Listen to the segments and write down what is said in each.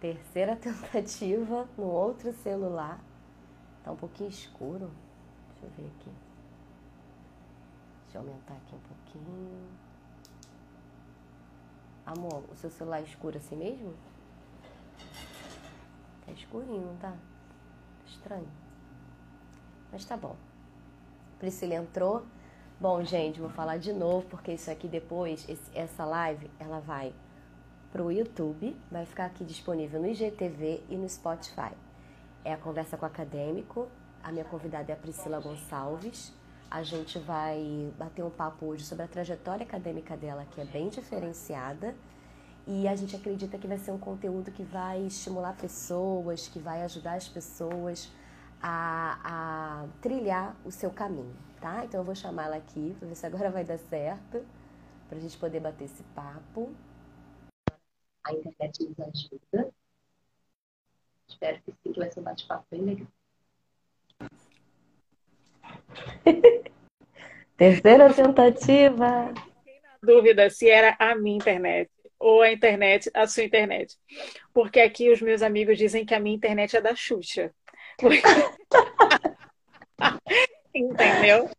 Terceira tentativa no outro celular. Tá um pouquinho escuro. Deixa eu ver aqui. Deixa eu aumentar aqui um pouquinho. Amor, o seu celular é escuro assim mesmo? Tá escurinho, não tá? Estranho. Mas tá bom. Priscila entrou. Bom, gente, vou falar de novo, porque isso aqui depois, esse, essa live, ela vai pro YouTube, vai ficar aqui disponível no IGTV e no Spotify. É a conversa com o acadêmico. A minha convidada é a Priscila Gonçalves. A gente vai bater um papo hoje sobre a trajetória acadêmica dela, que é bem diferenciada. E a gente acredita que vai ser um conteúdo que vai estimular pessoas, que vai ajudar as pessoas a, a trilhar o seu caminho, tá? Então eu vou chamá-la aqui para ver se agora vai dar certo, para a gente poder bater esse papo. A internet nos ajuda. Espero que sim, que vai ser um bate-papo bem legal. Terceira tentativa. Dúvida se era a minha internet ou a internet, a sua internet. Porque aqui os meus amigos dizem que a minha internet é da Xuxa. entendeu?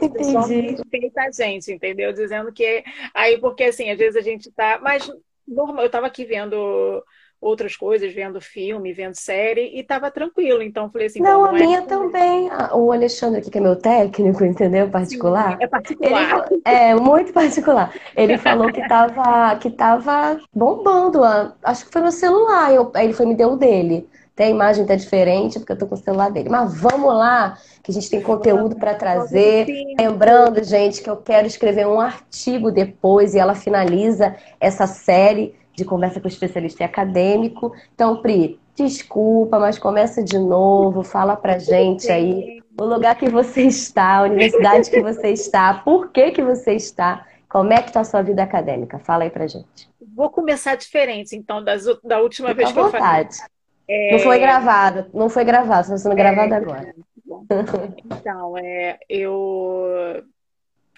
Entendi. Tem gente, entendeu? Dizendo que. Aí, porque assim, às vezes a gente tá. Mas normal, eu tava aqui vendo outras coisas, vendo filme, vendo série, e tava tranquilo. Então, falei assim. Não, a não é minha é... também. O Alexandre aqui, que é meu técnico, entendeu? Particular. Sim, é particular. Ele, é, muito particular. Ele falou que tava, que tava bombando. Acho que foi no celular. Eu, ele foi me deu o dele. Tem a imagem tá diferente porque eu tô com o celular dele. Mas vamos lá, que a gente tem conteúdo para trazer. Lembrando, gente, que eu quero escrever um artigo depois e ela finaliza essa série de conversa com especialista e acadêmico. Então, Pri, desculpa, mas começa de novo, fala pra gente aí o lugar que você está, a universidade que você está, por que que você está, como é que está a sua vida acadêmica? Fala aí pra gente. Vou começar diferente, então, das, da última Fica vez que vontade. eu falei. É... Não foi gravado, não foi gravado, está sendo gravado é... agora. Então, é, eu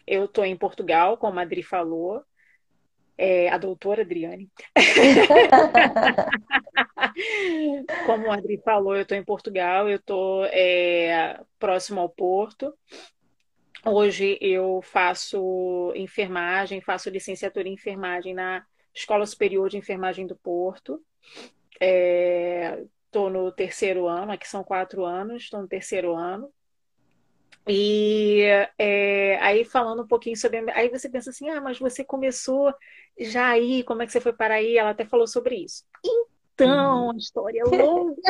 eu estou em Portugal, como a Adri falou, é, a doutora Adriane. como a Adri falou, eu estou em Portugal, eu estou é, próximo ao Porto. Hoje eu faço enfermagem, faço licenciatura em enfermagem na Escola Superior de Enfermagem do Porto. Estou é, no terceiro ano, aqui são quatro anos, estou no terceiro ano. E é, aí falando um pouquinho sobre. Aí você pensa assim, ah, mas você começou já aí, como é que você foi para aí? Ela até falou sobre isso. Então, a história é longa.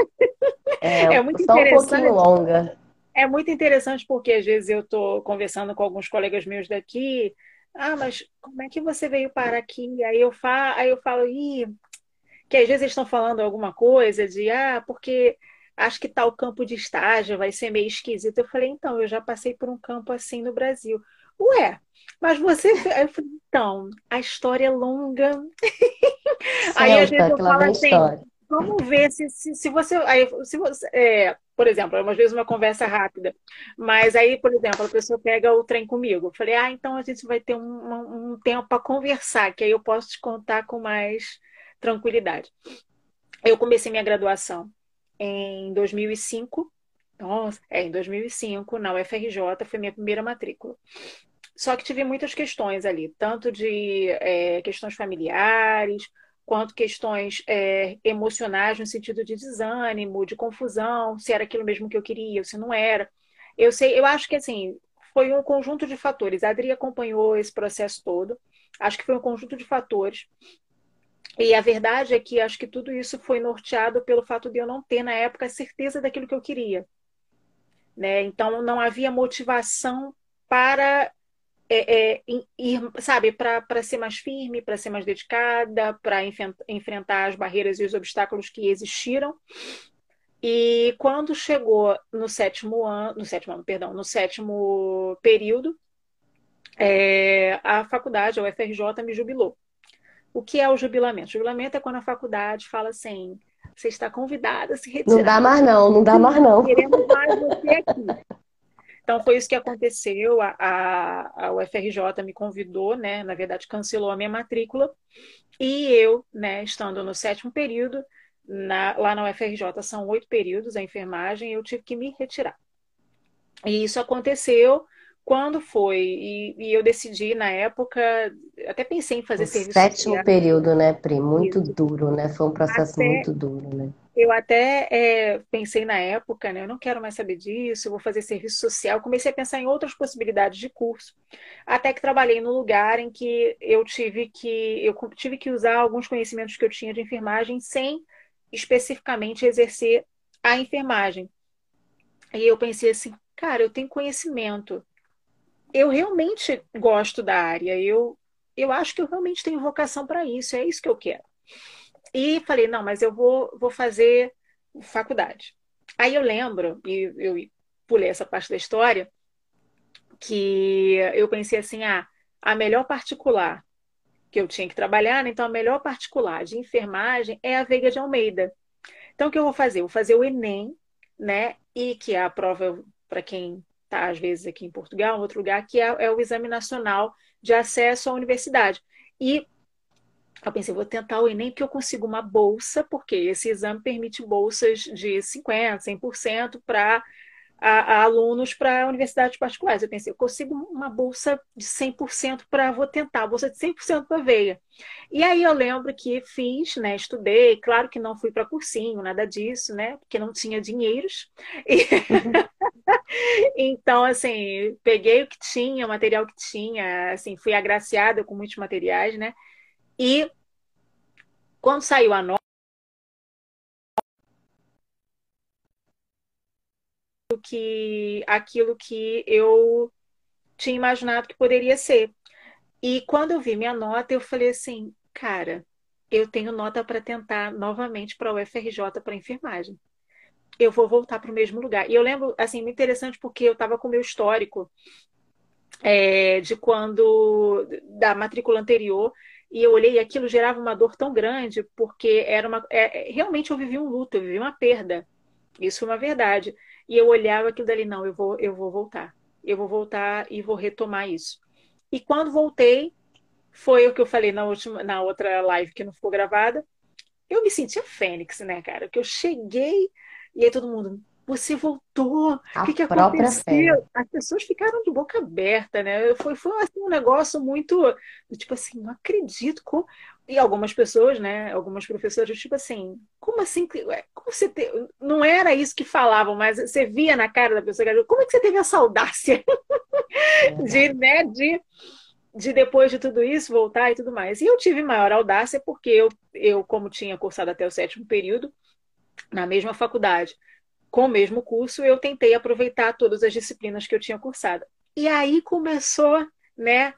É, é muito interessante. Um longa. É muito interessante porque às vezes eu estou conversando com alguns colegas meus daqui. Ah, mas como é que você veio para aqui? Aí eu falo, aí eu falo, ih, que às vezes eles estão falando alguma coisa de ah, porque acho que tal campo de estágio vai ser meio esquisito. Eu falei, então, eu já passei por um campo assim no Brasil. Ué, mas você. Aí eu falei, então, a história é longa. aí às vezes eu falo assim, história. vamos ver se, se, se você. Aí, se você é, por exemplo, às vezes uma conversa rápida. Mas aí, por exemplo, a pessoa pega o trem comigo. Eu falei, ah, então a gente vai ter um, um tempo para conversar, que aí eu posso te contar com mais tranquilidade. Eu comecei minha graduação em 2005. Nossa, é, em 2005, na UFRJ, foi minha primeira matrícula. Só que tive muitas questões ali, tanto de é, questões familiares, quanto questões é, emocionais, no sentido de desânimo, de confusão, se era aquilo mesmo que eu queria, se não era. Eu sei, eu acho que assim, foi um conjunto de fatores. A Adri acompanhou esse processo todo. Acho que foi um conjunto de fatores e a verdade é que acho que tudo isso foi norteado pelo fato de eu não ter, na época, certeza daquilo que eu queria. Né? Então, não havia motivação para é, é, ir, sabe, para ser mais firme, para ser mais dedicada, para enfrentar as barreiras e os obstáculos que existiram. E quando chegou no sétimo ano, no sétimo ano, perdão, no sétimo período, é, a faculdade, a UFRJ, me jubilou. O que é o jubilamento? O jubilamento é quando a faculdade fala assim: você está convidada a se retirar. Não dá mais não, não dá mais não. Queremos mais você aqui. Então foi isso que aconteceu. A, a, a UFRJ me convidou, né? Na verdade, cancelou a minha matrícula. E eu, né, estando no sétimo período, na, lá na UFRJ são oito períodos a enfermagem, eu tive que me retirar. E isso aconteceu quando foi? E, e, eu decidi na época, até pensei em fazer o serviço. Sétimo social. período, né, Pri? Muito Isso. duro, né? Foi um processo até, muito duro, né? Eu até é, pensei na época, né? Eu não quero mais saber disso, eu vou fazer serviço social. Comecei a pensar em outras possibilidades de curso, até que trabalhei num lugar em que eu tive que eu tive que usar alguns conhecimentos que eu tinha de enfermagem sem especificamente exercer a enfermagem. E eu pensei assim, cara, eu tenho conhecimento eu realmente gosto da área, eu, eu acho que eu realmente tenho vocação para isso, é isso que eu quero. E falei, não, mas eu vou, vou fazer faculdade. Aí eu lembro, e eu pulei essa parte da história, que eu pensei assim, ah, a melhor particular que eu tinha que trabalhar, né? então a melhor particular de enfermagem é a Veiga de Almeida. Então o que eu vou fazer? Eu vou fazer o Enem, né? E que é a prova para quem tá, às vezes aqui em Portugal, em outro lugar, que é, é o Exame Nacional de Acesso à Universidade. E eu pensei, vou tentar o Enem porque eu consigo uma bolsa, porque esse exame permite bolsas de 50%, 100% para a, a alunos para universidades particulares. Eu pensei, eu consigo uma bolsa de 100% para, vou tentar, bolsa de 100% para veia. E aí eu lembro que fiz, né, estudei, claro que não fui para cursinho, nada disso, né, porque não tinha dinheiros. E... então, assim, peguei o que tinha, o material que tinha, assim, fui agraciada com muitos materiais, né, e quando saiu a nota, que aquilo que eu tinha imaginado que poderia ser. E quando eu vi minha nota, eu falei assim, cara, eu tenho nota para tentar novamente para o UFRJ para enfermagem. Eu vou voltar para o mesmo lugar. E eu lembro, assim, muito interessante porque eu estava com o meu histórico é, de quando da matrícula anterior e eu olhei e aquilo gerava uma dor tão grande porque era uma é, realmente eu vivi um luto, eu vivi uma perda. Isso foi uma verdade. E eu olhava aquilo dali, não, eu vou, eu vou voltar. Eu vou voltar e vou retomar isso. E quando voltei, foi o que eu falei na última, na outra live que não ficou gravada. Eu me sentia fênix, né, cara? Que eu cheguei e aí todo mundo, você voltou, o que, que aconteceu? As pessoas ficaram de boca aberta, né? Foi, foi assim, um negócio muito, tipo assim, não acredito. Como... E algumas pessoas, né? Algumas professoras, tipo assim, como assim? Como você te... Não era isso que falavam, mas você via na cara da pessoa, como é que você teve essa audácia de, né, de, de depois de tudo isso voltar e tudo mais. E eu tive maior audácia porque eu, eu como tinha cursado até o sétimo período, na mesma faculdade, com o mesmo curso, eu tentei aproveitar todas as disciplinas que eu tinha cursado. E aí começou, né,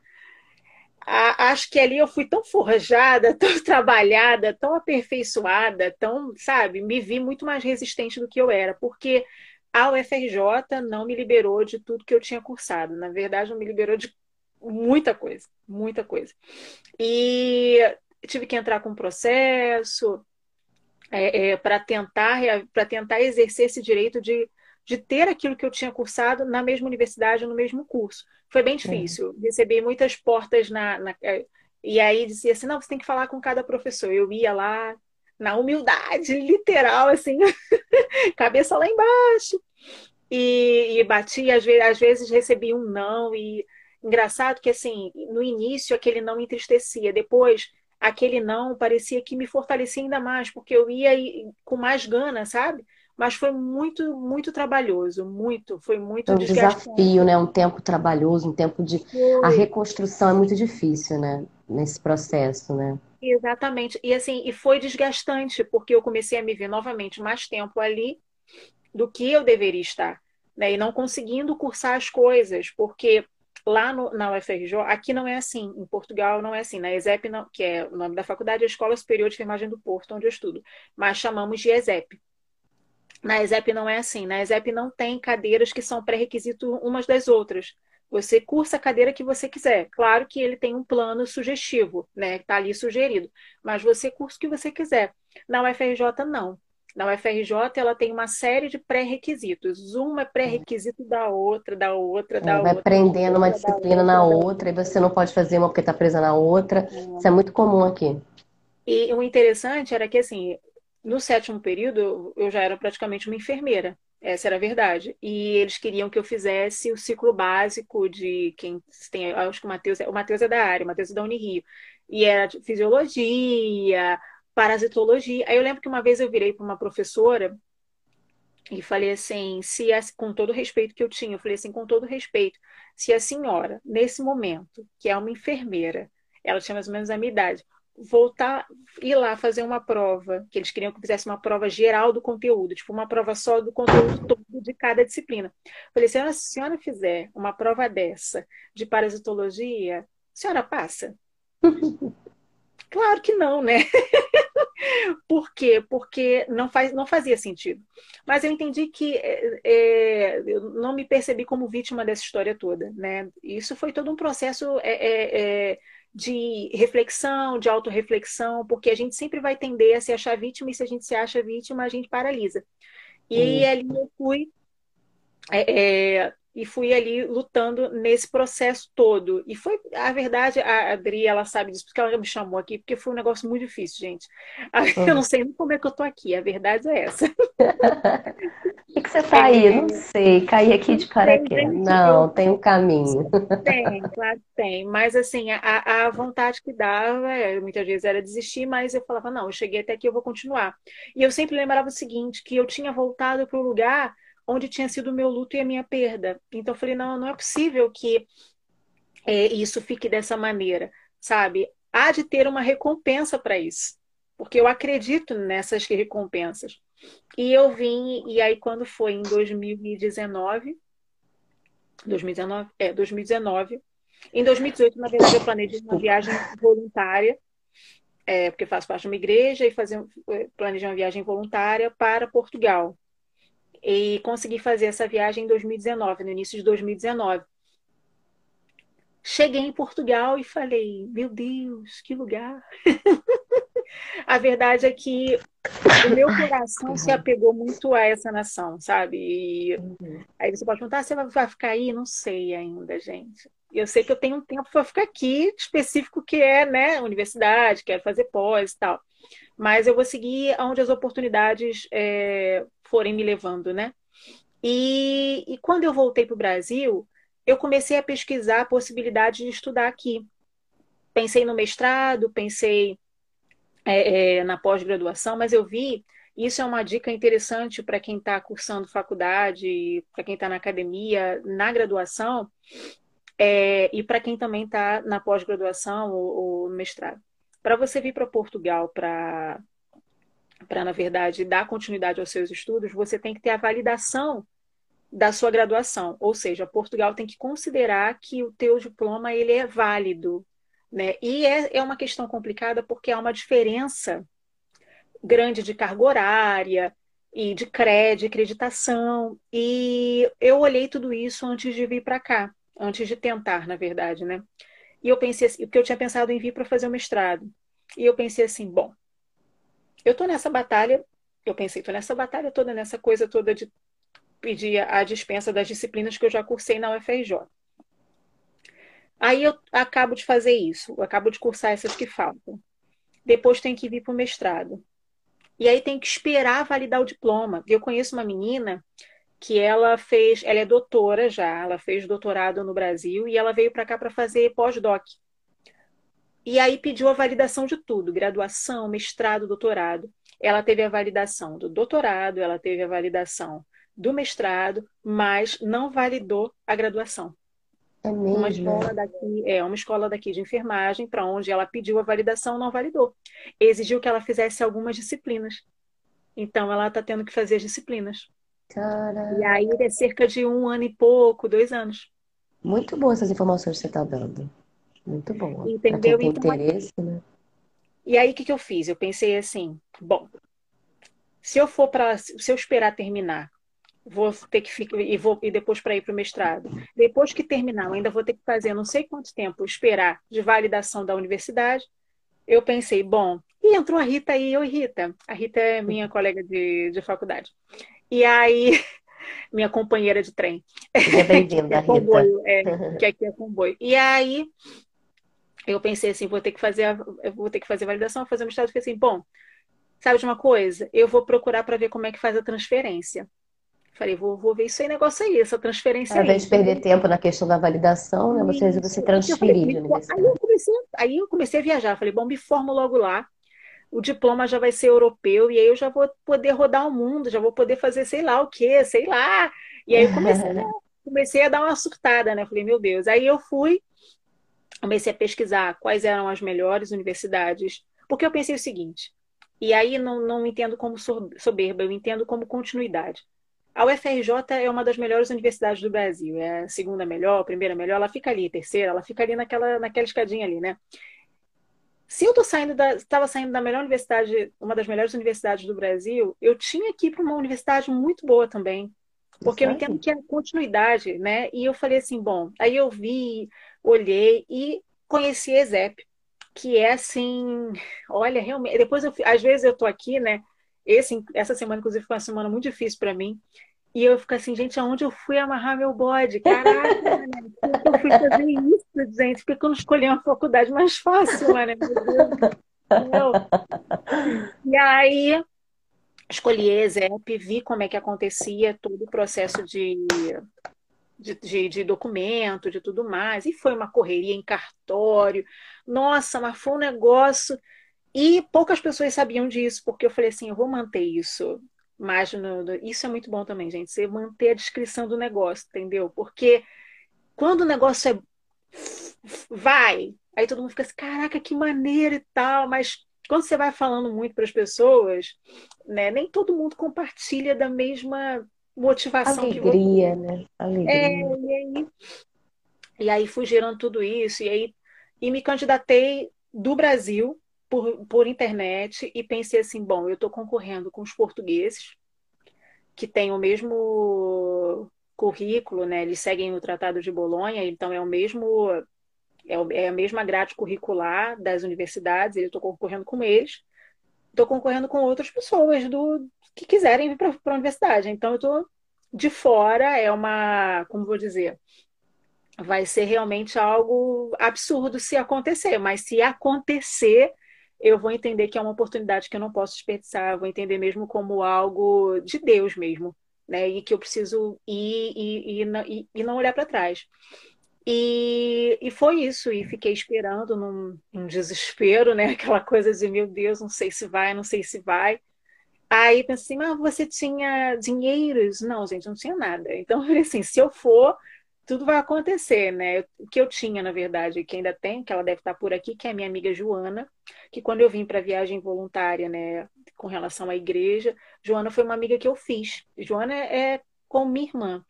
acho que ali eu fui tão forjada, tão trabalhada, tão aperfeiçoada, tão, sabe, me vi muito mais resistente do que eu era, porque a UFRJ não me liberou de tudo que eu tinha cursado. Na verdade, não me liberou de muita coisa, muita coisa. E tive que entrar com um processo é, é, para tentar para tentar exercer esse direito de de ter aquilo que eu tinha cursado na mesma universidade, no mesmo curso. Foi bem difícil. Recebi muitas portas na, na, é, E aí dizia assim: não, você tem que falar com cada professor. Eu ia lá na humildade, literal, assim, cabeça lá embaixo. E, e bati, às vezes, às vezes recebi um não. E engraçado que, assim, no início aquele não me entristecia. Depois aquele não parecia que me fortalecia ainda mais, porque eu ia com mais gana, sabe? Mas foi muito, muito trabalhoso, muito, foi muito é um desafio, né? Um tempo trabalhoso, um tempo de foi. a reconstrução é muito difícil, né? Nesse processo, né? Exatamente. E assim, e foi desgastante, porque eu comecei a me ver novamente mais tempo ali do que eu deveria estar, né? E não conseguindo cursar as coisas, porque lá no, na UFRJ, aqui não é assim, em Portugal não é assim, na ESEP, não, que é o nome da faculdade, é a Escola Superior de Enfermagem do Porto, onde eu estudo, mas chamamos de ESEP. Na ESEP não é assim. Na ESEP não tem cadeiras que são pré-requisito umas das outras. Você cursa a cadeira que você quiser. Claro que ele tem um plano sugestivo, né? Está ali sugerido. Mas você cursa o que você quiser. Na UFRJ, não. Na UFRJ, ela tem uma série de pré-requisitos. Uma é pré-requisito da outra, da outra, da ela outra. Vai prendendo uma disciplina na outra, e você não pode fazer uma porque está presa na outra. Isso é muito comum aqui. E o interessante era que, assim, no sétimo período, eu já era praticamente uma enfermeira. Essa era a verdade. E eles queriam que eu fizesse o ciclo básico de quem tem. Acho que o Matheus, é, o Matheus é da área, o Matheus é da Unirio. E era fisiologia, parasitologia. Aí eu lembro que uma vez eu virei para uma professora e falei assim, se com todo o respeito que eu tinha, eu falei assim, com todo respeito, se a senhora, nesse momento, que é uma enfermeira, ela tinha mais ou menos a minha idade, voltar, ir lá fazer uma prova, que eles queriam que eu fizesse uma prova geral do conteúdo, tipo uma prova só do conteúdo todo de cada disciplina. Falei, se a senhora fizer uma prova dessa de parasitologia, a senhora passa? claro que não, né? Por quê? Porque não, faz, não fazia sentido. Mas eu entendi que é, é, eu não me percebi como vítima dessa história toda, né? Isso foi todo um processo é, é, é de reflexão, de autorreflexão, porque a gente sempre vai tender a se achar vítima, e se a gente se acha vítima, a gente paralisa. E ali eu fui é, é, e fui ali lutando nesse processo todo. E foi, a verdade, a Adri, ela sabe disso, porque ela me chamou aqui, porque foi um negócio muito difícil, gente. Eu não sei nem como é que eu tô aqui, a verdade é essa. Por que, que você tá aí? Não sei, caí aqui de paraquedas. Não, tem um caminho. Tem, claro que tem. Mas assim, a, a vontade que dava, é, muitas vezes era desistir, mas eu falava, não, eu cheguei até aqui, eu vou continuar. E eu sempre lembrava o seguinte, que eu tinha voltado para o lugar onde tinha sido o meu luto e a minha perda. Então eu falei, não, não é possível que é, isso fique dessa maneira, sabe? Há de ter uma recompensa para isso, porque eu acredito nessas recompensas. E eu vim, e aí quando foi em 2019, 2019, é, 2019, em 2018, na verdade, eu planejei uma viagem voluntária, é, porque faço parte de uma igreja, e fazer, planejei uma viagem voluntária para Portugal e consegui fazer essa viagem em 2019, no início de 2019. Cheguei em Portugal e falei: Meu Deus, que lugar! a verdade é que o meu coração se apegou muito a essa nação, sabe? E uhum. aí você pode perguntar: Você vai ficar aí? Não sei ainda, gente. Eu sei que eu tenho um tempo para ficar aqui, específico que é, né, universidade, quero fazer pós e tal. Mas eu vou seguir onde as oportunidades é, forem me levando, né? E, e quando eu voltei para o Brasil, eu comecei a pesquisar a possibilidade de estudar aqui. Pensei no mestrado, pensei é, é, na pós-graduação, mas eu vi, isso é uma dica interessante para quem está cursando faculdade, para quem está na academia, na graduação, é, e para quem também está na pós-graduação ou, ou mestrado. Para você vir para Portugal para para, na verdade, dar continuidade aos seus estudos, você tem que ter a validação da sua graduação. Ou seja, Portugal tem que considerar que o teu diploma ele é válido. Né? E é, é uma questão complicada porque há uma diferença grande de carga horária e de crédito, acreditação. E eu olhei tudo isso antes de vir para cá, antes de tentar, na verdade, né? E eu pensei assim, porque eu tinha pensado em vir para fazer o mestrado. E eu pensei assim, bom, eu estou nessa batalha, eu pensei, estou nessa batalha toda, nessa coisa toda de pedir a dispensa das disciplinas que eu já cursei na UFRJ. Aí eu acabo de fazer isso, eu acabo de cursar essas que faltam. Depois tem que vir para o mestrado. E aí tem que esperar validar o diploma. Eu conheço uma menina que ela fez, ela é doutora já, ela fez doutorado no Brasil e ela veio para cá para fazer pós-doc. E aí pediu a validação de tudo, graduação, mestrado, doutorado. Ela teve a validação do doutorado, ela teve a validação do mestrado, mas não validou a graduação. É mesmo? Uma escola daqui, é uma escola daqui de enfermagem, para onde ela pediu a validação, não validou. Exigiu que ela fizesse algumas disciplinas. Então ela está tendo que fazer as disciplinas. Caramba. E aí é cerca de um ano e pouco, dois anos. Muito boas essas informações que você está dando. Muito bom. Entendeu? Quem tem então, interesse, né? E aí o que, que eu fiz? Eu pensei assim, bom, se eu for para, se eu esperar terminar, vou ter que ficar e vou e depois para ir para o mestrado. Depois que terminar, eu ainda vou ter que fazer não sei quanto tempo esperar de validação da universidade. Eu pensei, bom, e entrou a Rita aí, oi Rita. A Rita é minha colega de, de faculdade. E aí minha companheira de trem. Seja bem-vinda, é comboio, é, que aqui é comboio. E aí eu pensei assim, vou ter que fazer, a, vou ter que fazer validação, fazer o mestrado, fiquei assim, bom, sabe de uma coisa? Eu vou procurar para ver como é que faz a transferência. Falei, vou, vou ver isso aí, negócio aí, essa transferência Ao aí. invés de perder tempo na questão da validação, né? Você resolveu se transferir. Aí eu, comecei, aí eu comecei a viajar. Falei, bom, me formo logo lá. O diploma já vai ser europeu e aí eu já vou poder rodar o mundo, já vou poder fazer sei lá o quê, sei lá. E aí eu comecei, comecei a dar uma surtada, né? Falei, meu Deus. Aí eu fui, comecei a pesquisar quais eram as melhores universidades, porque eu pensei o seguinte, e aí não, não entendo como soberba, eu entendo como continuidade. A UFRJ é uma das melhores universidades do Brasil, é a segunda melhor, a primeira melhor, ela fica ali, terceira, ela fica ali naquela, naquela escadinha ali, né? Se eu tô saindo da, estava saindo da melhor universidade, uma das melhores universidades do Brasil, eu tinha que ir para uma universidade muito boa também, porque eu entendo que é continuidade, né? E eu falei assim, bom, aí eu vi, olhei e conheci a ESEP, que é assim, olha, realmente, depois eu, às vezes eu tô aqui, né? Esse, essa semana, inclusive, foi uma semana muito difícil para mim. E eu fico assim, gente, aonde eu fui amarrar meu bode? Caraca, né? eu fui fazer isso, gente? Por que eu não escolhi uma faculdade mais fácil, né? Meu. E aí, escolhi a ESEP, vi como é que acontecia todo o processo de, de, de, de, documento, de tudo mais, e foi uma correria em cartório. Nossa, mas foi um negócio. E poucas pessoas sabiam disso, porque eu falei assim: eu vou manter isso. Mas no, no, isso é muito bom também, gente. Você manter a descrição do negócio, entendeu? Porque quando o negócio é vai, aí todo mundo fica assim, caraca, que maneiro e tal, mas quando você vai falando muito para as pessoas, né, nem todo mundo compartilha da mesma motivação Alegria, né? Alegria. É, e aí, e aí fui gerando tudo isso, e aí e me candidatei do Brasil por, por internet e pensei assim, bom, eu estou concorrendo com os portugueses, que têm o mesmo currículo, né? Eles seguem o Tratado de Bolonha, então é o mesmo é, a mesma grade curricular das universidades, eu estou concorrendo com eles, estou concorrendo com outras pessoas do que quiserem vir para a universidade. Então, eu estou de fora, é uma, como vou dizer, vai ser realmente algo absurdo se acontecer, mas se acontecer, eu vou entender que é uma oportunidade que eu não posso desperdiçar, vou entender mesmo como algo de Deus mesmo, né? E que eu preciso ir e, e, e não olhar para trás. E, e foi isso, e fiquei esperando num, num, desespero, né? Aquela coisa de, meu Deus, não sei se vai, não sei se vai. Aí pensei, mas você tinha dinheiros? Não, gente, não tinha nada. Então, eu falei assim, se eu for, tudo vai acontecer, né? O que eu tinha, na verdade, que ainda tem, que ela deve estar por aqui, que é a minha amiga Joana, que quando eu vim para a viagem voluntária, né, com relação à igreja, Joana foi uma amiga que eu fiz. Joana é com minha irmã.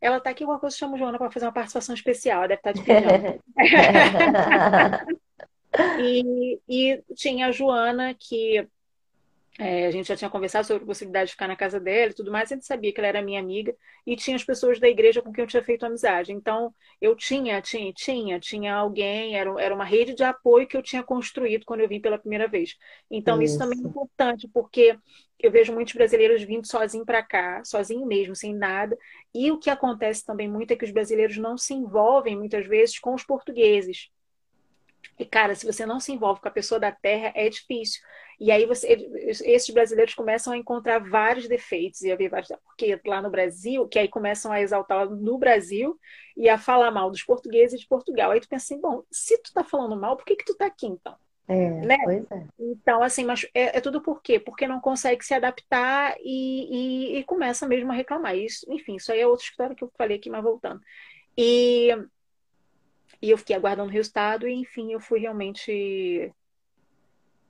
Ela está aqui, alguma coisa chama Joana para fazer uma participação especial, ela deve estar de pijama. e, e tinha a Joana, que é, a gente já tinha conversado sobre a possibilidade de ficar na casa dela e tudo mais, a gente sabia que ela era minha amiga e tinha as pessoas da igreja com quem eu tinha feito amizade. Então, eu tinha, tinha, tinha, tinha alguém, era, era uma rede de apoio que eu tinha construído quando eu vim pela primeira vez. Então, isso, isso também é importante, porque eu vejo muitos brasileiros vindo sozinhos para cá, sozinho mesmo, sem nada. E o que acontece também muito é que os brasileiros não se envolvem muitas vezes com os portugueses. E, cara, se você não se envolve com a pessoa da terra, é difícil. E aí você, esses brasileiros começam a encontrar vários defeitos e a ver vários, porque lá no Brasil, que aí começam a exaltar no Brasil e a falar mal dos portugueses de Portugal. Aí tu pensa assim, bom, se tu tá falando mal, por que que tu tá aqui então? É, né? É. Então, assim, mas é, é, tudo por quê? Porque não consegue se adaptar e, e, e, começa mesmo a reclamar. Isso, enfim, isso aí é outra história que eu falei aqui, mas voltando. E, e eu fiquei aguardando o resultado, e enfim, eu fui realmente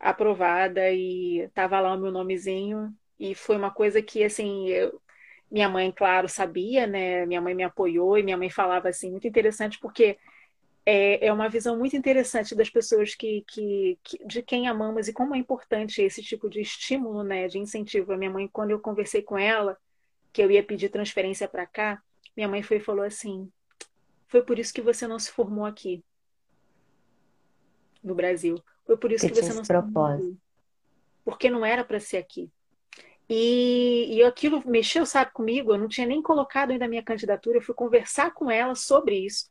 aprovada e tava lá o meu nomezinho. E foi uma coisa que, assim, eu, minha mãe, claro, sabia, né? Minha mãe me apoiou e minha mãe falava assim, muito interessante, porque é, é uma visão muito interessante das pessoas que, que, que, de quem amamos e como é importante esse tipo de estímulo, né, de incentivo. A minha mãe, quando eu conversei com ela, que eu ia pedir transferência para cá, minha mãe foi e falou assim: foi por isso que você não se formou aqui no Brasil. Foi por isso que, que você não aqui. Porque não era para ser aqui. E, e aquilo mexeu, sabe, comigo. Eu não tinha nem colocado ainda a minha candidatura. Eu fui conversar com ela sobre isso.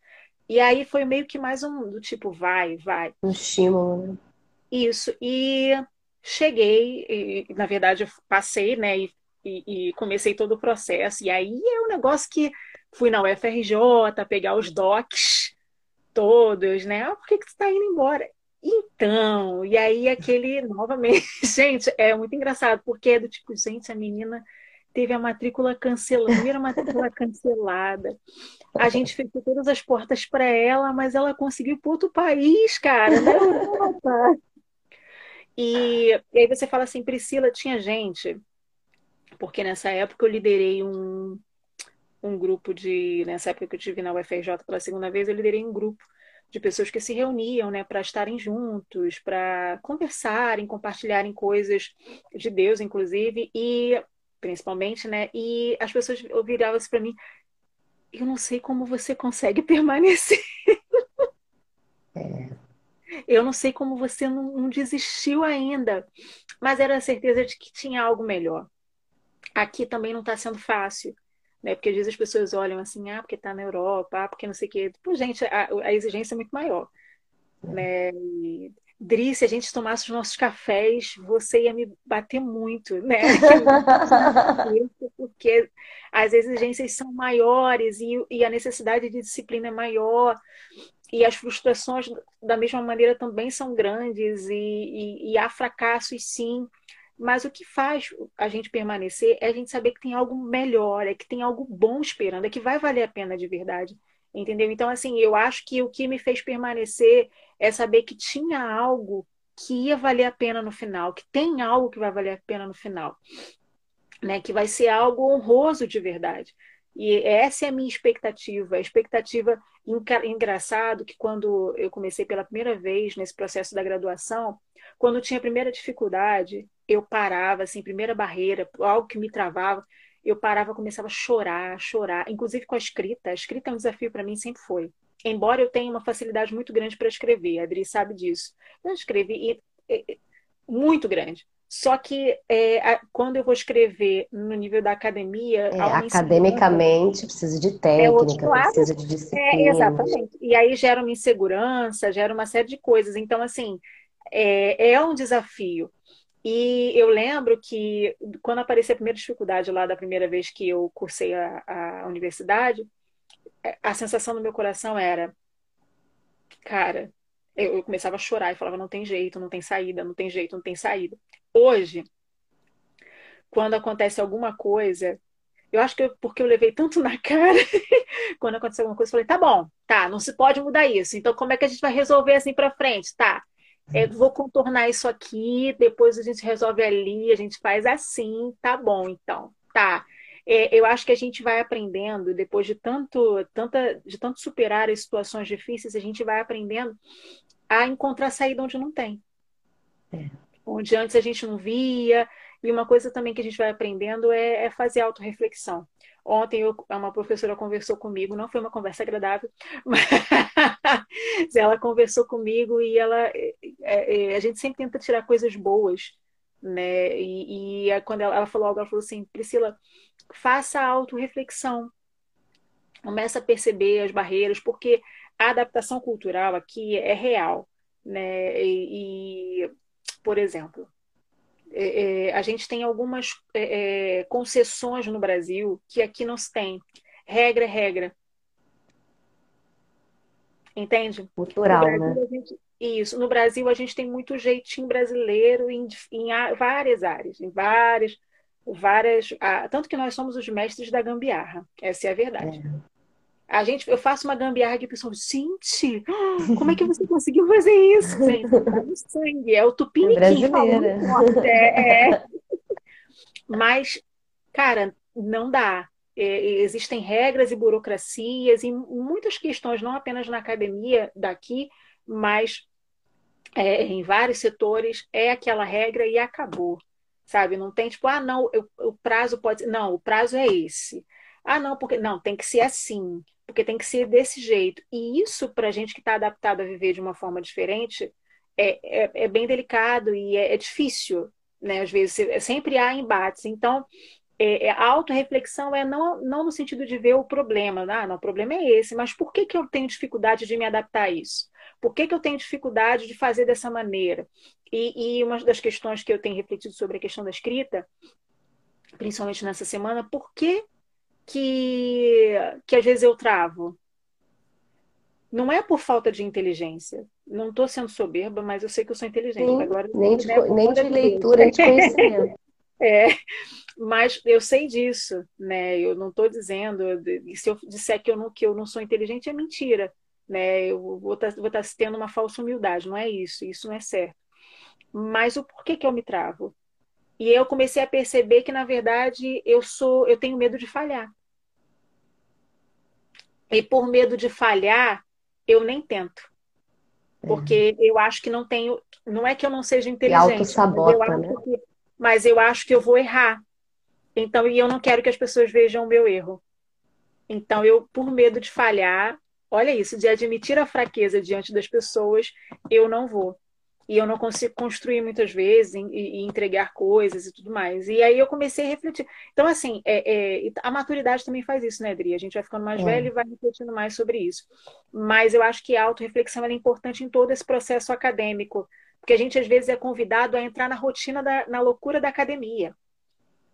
E aí foi meio que mais um do tipo, vai, vai. Um estímulo, né? Isso. E cheguei, e, na verdade, passei, né, e, e, e, comecei todo o processo. E aí é um negócio que fui na UFRJ pegar os docs todos, né? Ah, por que, que tu está indo embora? Então, e aí aquele, novamente, gente, é muito engraçado, porque é do tipo, gente, a menina teve a matrícula cancelada, primeira matrícula cancelada. A gente fechou todas as portas para ela, mas ela conseguiu para outro país, cara, na Europa. E, e aí você fala assim, Priscila, tinha gente, porque nessa época eu liderei um, um grupo de. Nessa época que eu tive na UFRJ pela segunda vez, eu liderei um grupo de pessoas que se reuniam, né, para estarem juntos, para conversarem, compartilharem coisas de Deus, inclusive, e principalmente, né, e as pessoas viravam assim para mim, eu não sei como você consegue permanecer. É. Eu não sei como você não, não desistiu ainda, mas era a certeza de que tinha algo melhor. Aqui também não está sendo fácil, né? Porque às vezes as pessoas olham assim, ah, porque está na Europa, ah, porque não sei o quê. Pô, gente, a, a exigência é muito maior, né? E, Dri, se a gente tomasse os nossos cafés, você ia me bater muito, né? Porque as exigências são maiores e, e a necessidade de disciplina é maior e as frustrações da mesma maneira também são grandes e, e, e, há fracassos sim mas o que faz a gente permanecer é a gente saber que tem algo melhor é que tem algo bom esperando é que vai valer a pena de verdade entendeu? Então assim eu acho que o que me fez permanecer é saber que tinha algo que ia valer a pena no final que tem algo que vai valer a pena no final né? Que vai ser algo honroso de verdade. E essa é a minha expectativa. A expectativa engraçado que quando eu comecei pela primeira vez nesse processo da graduação, quando tinha a primeira dificuldade, eu parava, assim, primeira barreira, algo que me travava, eu parava, começava a chorar, chorar, inclusive com a escrita. A escrita é um desafio para mim, sempre foi. Embora eu tenha uma facilidade muito grande para escrever, a Adri sabe disso. Eu escrevi muito grande. Só que é, quando eu vou escrever no nível da academia. É, academicamente precisa de técnica, é precisa de disciplina. É, exatamente. E aí gera uma insegurança, gera uma série de coisas. Então, assim, é, é um desafio. E eu lembro que quando apareceu a primeira dificuldade lá da primeira vez que eu cursei a, a universidade, é, a sensação no meu coração era, cara, eu, eu começava a chorar e falava, não tem jeito, não tem saída, não tem jeito, não tem saída. Hoje, quando acontece alguma coisa, eu acho que eu, porque eu levei tanto na cara, quando aconteceu alguma coisa, eu falei, tá bom, tá, não se pode mudar isso. Então, como é que a gente vai resolver assim para frente? Tá, eu vou contornar isso aqui, depois a gente resolve ali, a gente faz assim, tá bom, então, tá. É, eu acho que a gente vai aprendendo, depois de tanto, tanta, de tanto superar as situações difíceis, a gente vai aprendendo a encontrar saída onde não tem. É. Onde antes a gente não via. E uma coisa também que a gente vai aprendendo é, é fazer autorreflexão. Ontem eu, uma professora conversou comigo, não foi uma conversa agradável, mas ela conversou comigo e ela, é, é, a gente sempre tenta tirar coisas boas, né? E, e quando ela, ela, falou algo, ela falou assim, Priscila, faça autorreflexão, começa a perceber as barreiras, porque a adaptação cultural aqui é real, né? E, e por exemplo, é, é, a gente tem algumas é, é, concessões no Brasil que aqui não se tem. Regra é regra. Entende? Cultural, né? Gente, isso. No Brasil, a gente tem muito jeitinho brasileiro em, em várias áreas, em várias, várias. Ah, tanto que nós somos os mestres da gambiarra. Essa é a verdade. É. A gente, eu faço uma gambiarra que a pessoa, gente, como é que você conseguiu fazer isso? Gente, é sangue, é o tupiniquim. É, é, é. Mas, cara, não dá. É, existem regras e burocracias e muitas questões, não apenas na academia daqui, mas é, em vários setores, é aquela regra e acabou. Sabe? Não tem tipo, ah, não, eu, o prazo pode. Não, o prazo é esse. Ah, não, porque. Não, tem que ser assim porque tem que ser desse jeito. E isso, para a gente que está adaptado a viver de uma forma diferente, é, é, é bem delicado e é, é, difícil, né? Às vezes, sempre há embates. Então, é, é, a autorreflexão é não, não no sentido de ver o problema, ah, não, o problema é esse, mas por que, que eu tenho dificuldade de me adaptar a isso? Por que, que eu tenho dificuldade de fazer dessa maneira? E, e uma das questões que eu tenho refletido sobre a questão da escrita, principalmente nessa semana, por que que, que às vezes eu travo? Não é por falta de inteligência. Não estou sendo soberba, mas eu sei que eu sou inteligente. Sim, Agora, nem de, né, nem de leitura, nem de conhecimento. é, mas eu sei disso, né? Eu não estou dizendo, se eu disser que eu não, que eu não sou inteligente, é mentira, né? Eu vou estar, tá, tá tendo uma falsa humildade, não é isso, isso não é certo. Mas o porquê que eu me travo? E eu comecei a perceber que, na verdade, eu sou, eu tenho medo de falhar. E por medo de falhar, eu nem tento. Porque eu acho que não tenho. Não é que eu não seja inteligente. Mas, eu né? que, mas eu acho que eu vou errar. Então, e eu não quero que as pessoas vejam o meu erro. Então, eu, por medo de falhar, olha isso, de admitir a fraqueza diante das pessoas, eu não vou e eu não consigo construir muitas vezes e, e, entregar coisas e tudo mais. E aí eu comecei a refletir. Então, assim, é, é, a maturidade também faz isso, né, Adri? A gente vai ficando mais é. velho e vai refletindo mais sobre isso. Mas eu acho que a autorreflexão é importante em todo esse processo acadêmico, porque a gente às vezes é convidado a entrar na rotina, da, na loucura da academia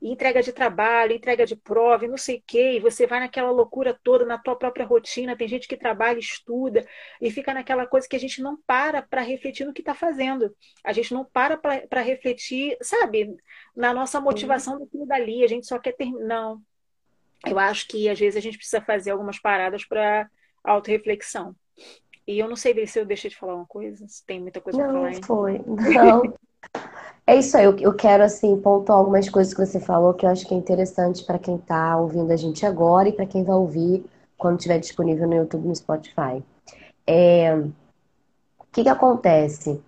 entrega de trabalho, entrega de prova, e não sei o quê, e você vai naquela loucura toda na tua própria rotina. Tem gente que trabalha, estuda e fica naquela coisa que a gente não para para refletir no que está fazendo. A gente não para para refletir, sabe, na nossa motivação uhum. daquilo dali. A gente só quer ter. Não. Eu acho que às vezes a gente precisa fazer algumas paradas para autorreflexão. E eu não sei se eu deixei de falar uma coisa, se tem muita coisa para falar. Não, foi. Não. É isso aí, eu, quero assim pontuar algumas coisas que você falou que eu acho que é interessante para quem está ouvindo a gente agora e para quem vai ouvir quando estiver disponível no YouTube no Spotify. É, o que, que acontece?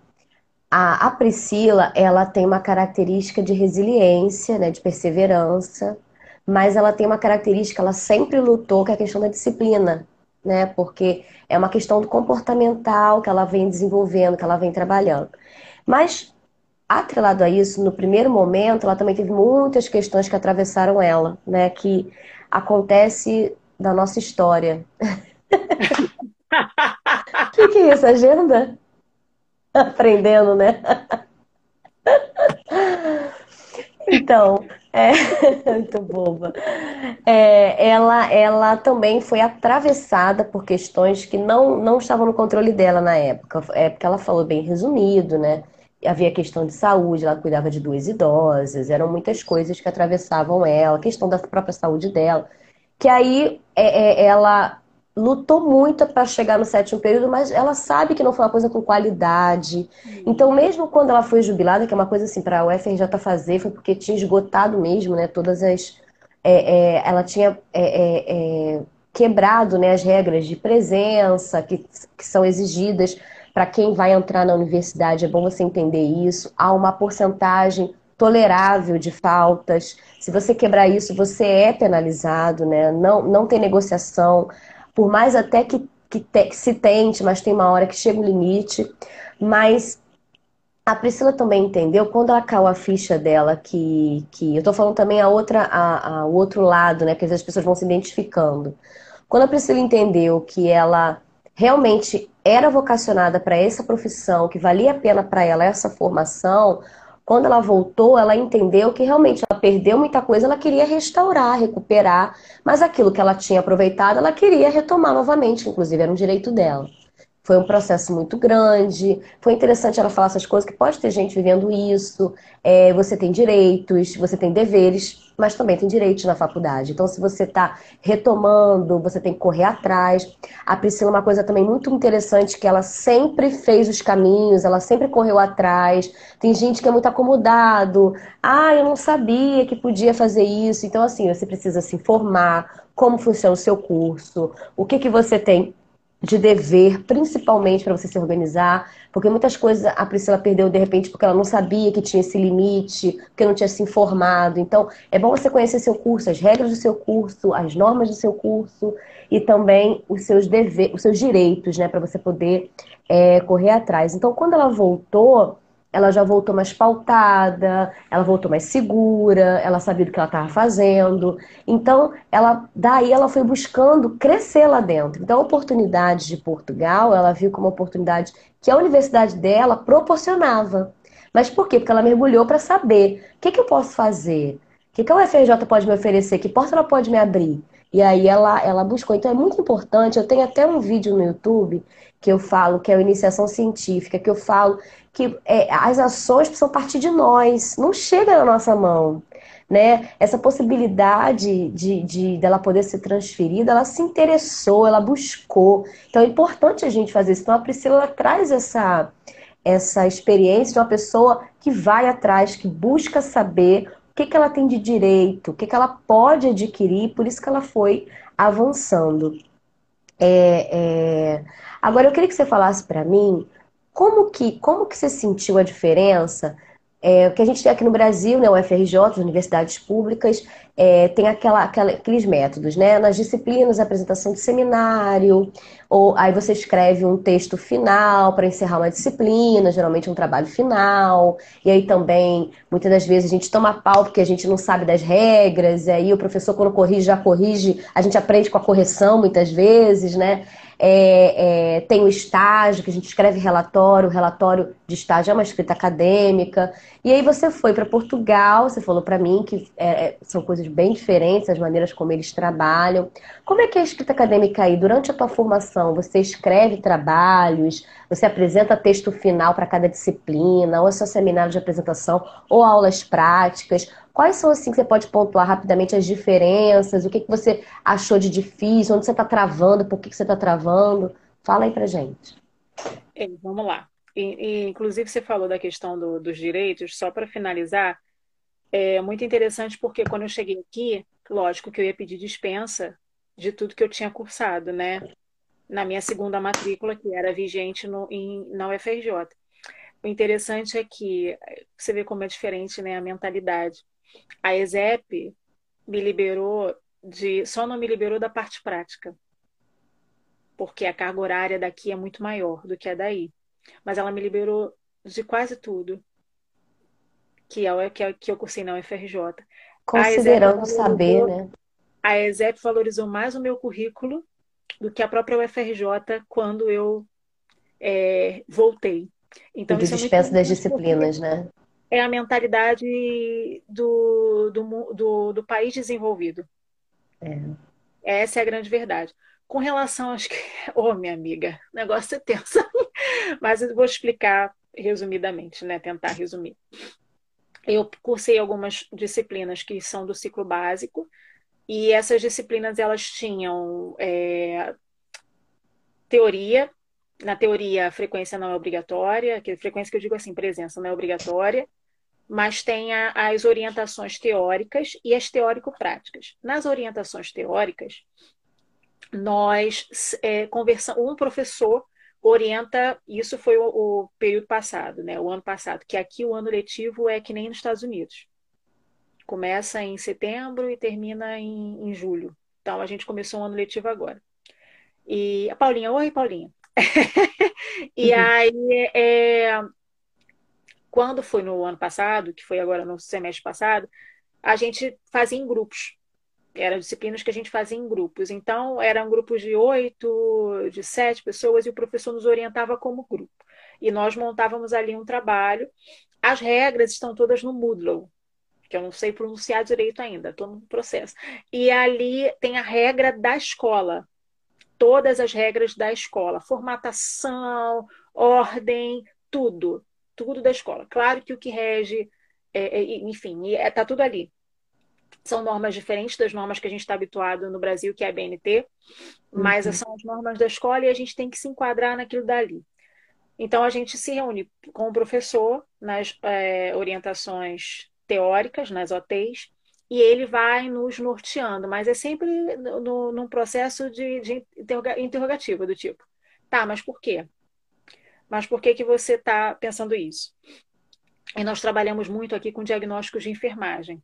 A, a, Priscila, ela tem uma característica de resiliência, né, de perseverança, mas ela tem uma característica, ela sempre lutou com a questão da disciplina, né, porque é uma questão do comportamental que ela vem desenvolvendo, que ela vem trabalhando. Mas atrelado a isso, no primeiro momento, ela também teve muitas questões que atravessaram ela, né? Que acontece da nossa história. O que, que é isso? Agenda? Aprendendo, né? Então, é muito boba. É, ela, ela também foi atravessada por questões que não, não estavam no controle dela na época. É porque ela falou bem resumido, né? Havia questão de saúde, ela cuidava de duas idosas, eram muitas coisas que atravessavam ela, questão da própria saúde dela, que aí é, é, ela lutou muito para chegar no sétimo período, mas ela sabe que não foi uma coisa com qualidade. Uhum. Então, mesmo quando ela foi jubilada, que é uma coisa assim para a UFRJ fazer, foi porque tinha esgotado mesmo, né? Todas as, é, é ela tinha é, é, quebrado, né, as regras de presença que, que são exigidas para quem vai entrar na universidade, é bom você entender isso. Há uma porcentagem tolerável de faltas. Se você quebrar isso, você é penalizado, né? Não, não tem negociação. Por mais até que, que, te, que se tente, mas tem uma hora que chega o limite. Mas a Priscila também entendeu, quando ela caiu a ficha dela, que, que eu estou falando também a outra, a, a, o outro lado, né? Que as pessoas vão se identificando. Quando a Priscila entendeu que ela realmente era vocacionada para essa profissão, que valia a pena para ela essa formação, quando ela voltou, ela entendeu que realmente ela perdeu muita coisa, ela queria restaurar, recuperar, mas aquilo que ela tinha aproveitado, ela queria retomar novamente, inclusive era um direito dela. Foi um processo muito grande. Foi interessante ela falar essas coisas, que pode ter gente vivendo isso. É, você tem direitos, você tem deveres, mas também tem direitos na faculdade. Então, se você está retomando, você tem que correr atrás. A Priscila, uma coisa também muito interessante, que ela sempre fez os caminhos, ela sempre correu atrás. Tem gente que é muito acomodado. Ah, eu não sabia que podia fazer isso. Então, assim, você precisa se informar como funciona o seu curso, o que, que você tem de dever, principalmente para você se organizar, porque muitas coisas a Priscila perdeu de repente porque ela não sabia que tinha esse limite, porque não tinha se informado. Então, é bom você conhecer seu curso, as regras do seu curso, as normas do seu curso e também os seus deveres, os seus direitos, né, para você poder é, correr atrás. Então, quando ela voltou, ela já voltou mais pautada, ela voltou mais segura, ela sabia do que ela estava fazendo. Então, ela daí ela foi buscando crescer lá dentro. Então, a oportunidade de Portugal, ela viu como uma oportunidade que a universidade dela proporcionava. Mas por quê? Porque ela mergulhou para saber o que, que eu posso fazer, o que, que a UFRJ pode me oferecer, que porta ela pode me abrir. E aí ela, ela buscou. Então é muito importante. Eu tenho até um vídeo no YouTube que eu falo, que é a iniciação científica, que eu falo que é, as ações precisam partir de nós, não chega na nossa mão. Né? Essa possibilidade de, de dela poder ser transferida, ela se interessou, ela buscou. Então é importante a gente fazer isso. Então a Priscila traz essa, essa experiência de uma pessoa que vai atrás, que busca saber o que, que ela tem de direito, o que, que ela pode adquirir, por isso que ela foi avançando. É, é... Agora eu queria que você falasse para mim como que, como que você sentiu a diferença é, o que a gente tem aqui no Brasil, né, o FRJ, as universidades públicas, é, tem aquela, aquela, aqueles métodos, né? Nas disciplinas, apresentação de seminário, ou aí você escreve um texto final para encerrar uma disciplina, geralmente um trabalho final, e aí também, muitas das vezes, a gente toma pau porque a gente não sabe das regras, e aí o professor, quando corrige, já corrige, a gente aprende com a correção muitas vezes, né? É, é, tem o estágio, que a gente escreve relatório, o relatório de estágio é uma escrita acadêmica. E aí você foi para Portugal, você falou para mim que é, é, são coisas bem diferentes, as maneiras como eles trabalham. Como é que é a escrita acadêmica aí? Durante a tua formação, você escreve trabalhos, você apresenta texto final para cada disciplina, ou é só seminário de apresentação, ou aulas práticas. Quais são, assim, que você pode pontuar rapidamente as diferenças? O que, que você achou de difícil? Onde você está travando? Por que, que você está travando? Fala aí pra gente. É, vamos lá. E, e, inclusive, você falou da questão do, dos direitos, só para finalizar, é muito interessante porque quando eu cheguei aqui, lógico que eu ia pedir dispensa de tudo que eu tinha cursado, né? Na minha segunda matrícula, que era vigente no, em, na UFRJ. O interessante é que você vê como é diferente né, a mentalidade. A ESEP me liberou de. Só não me liberou da parte prática, porque a carga horária daqui é muito maior do que a daí. Mas ela me liberou de quase tudo que é que, é, que eu cursei na UFRJ. Considerando saber, né? A ESEP valorizou mais o meu currículo do que a própria UFRJ quando eu é, voltei. Então, e do dispensa é das disciplinas, né? É a mentalidade do, do, do, do país desenvolvido. É. Essa é a grande verdade. Com relação às que. Ô, oh, minha amiga, o negócio é tenso. Mas eu vou explicar resumidamente, né? Tentar resumir. Eu cursei algumas disciplinas que são do ciclo básico, e essas disciplinas elas tinham é, teoria. Na teoria, a frequência não é obrigatória, que frequência que eu digo assim, presença não é obrigatória mas tem a, as orientações teóricas e as teórico-práticas. Nas orientações teóricas, nós é, conversamos, um professor orienta, isso foi o, o, período passado, né, o ano passado, que aqui o ano letivo é que nem nos Estados Unidos. Começa em setembro e termina em, em julho. Então, a gente começou um ano letivo agora. E a Paulinha, oi, Paulinha. e uhum. aí, é, quando foi no ano passado, que foi agora no semestre passado, a gente fazia em grupos. Eram disciplinas que a gente fazia em grupos. Então, eram grupos de oito, de sete pessoas, e o professor nos orientava como grupo. E nós montávamos ali um trabalho. As regras estão todas no Moodle, que eu não sei pronunciar direito ainda, estou no processo. E ali tem a regra da escola, todas as regras da escola, formatação, ordem, tudo tudo da escola. Claro que o que rege, é, é, enfim, está é, tudo ali. São normas diferentes das normas que a gente está habituado no Brasil, que é a BNT, mas uhum. são as normas da escola e a gente tem que se enquadrar naquilo dali. Então, a gente se reúne com o professor nas é, orientações teóricas, nas OTs, e ele vai nos norteando, mas é sempre no, no, num processo de, de interroga, interrogativa, do tipo, tá, mas por quê? Mas por que, que você está pensando isso? E nós trabalhamos muito aqui com diagnósticos de enfermagem.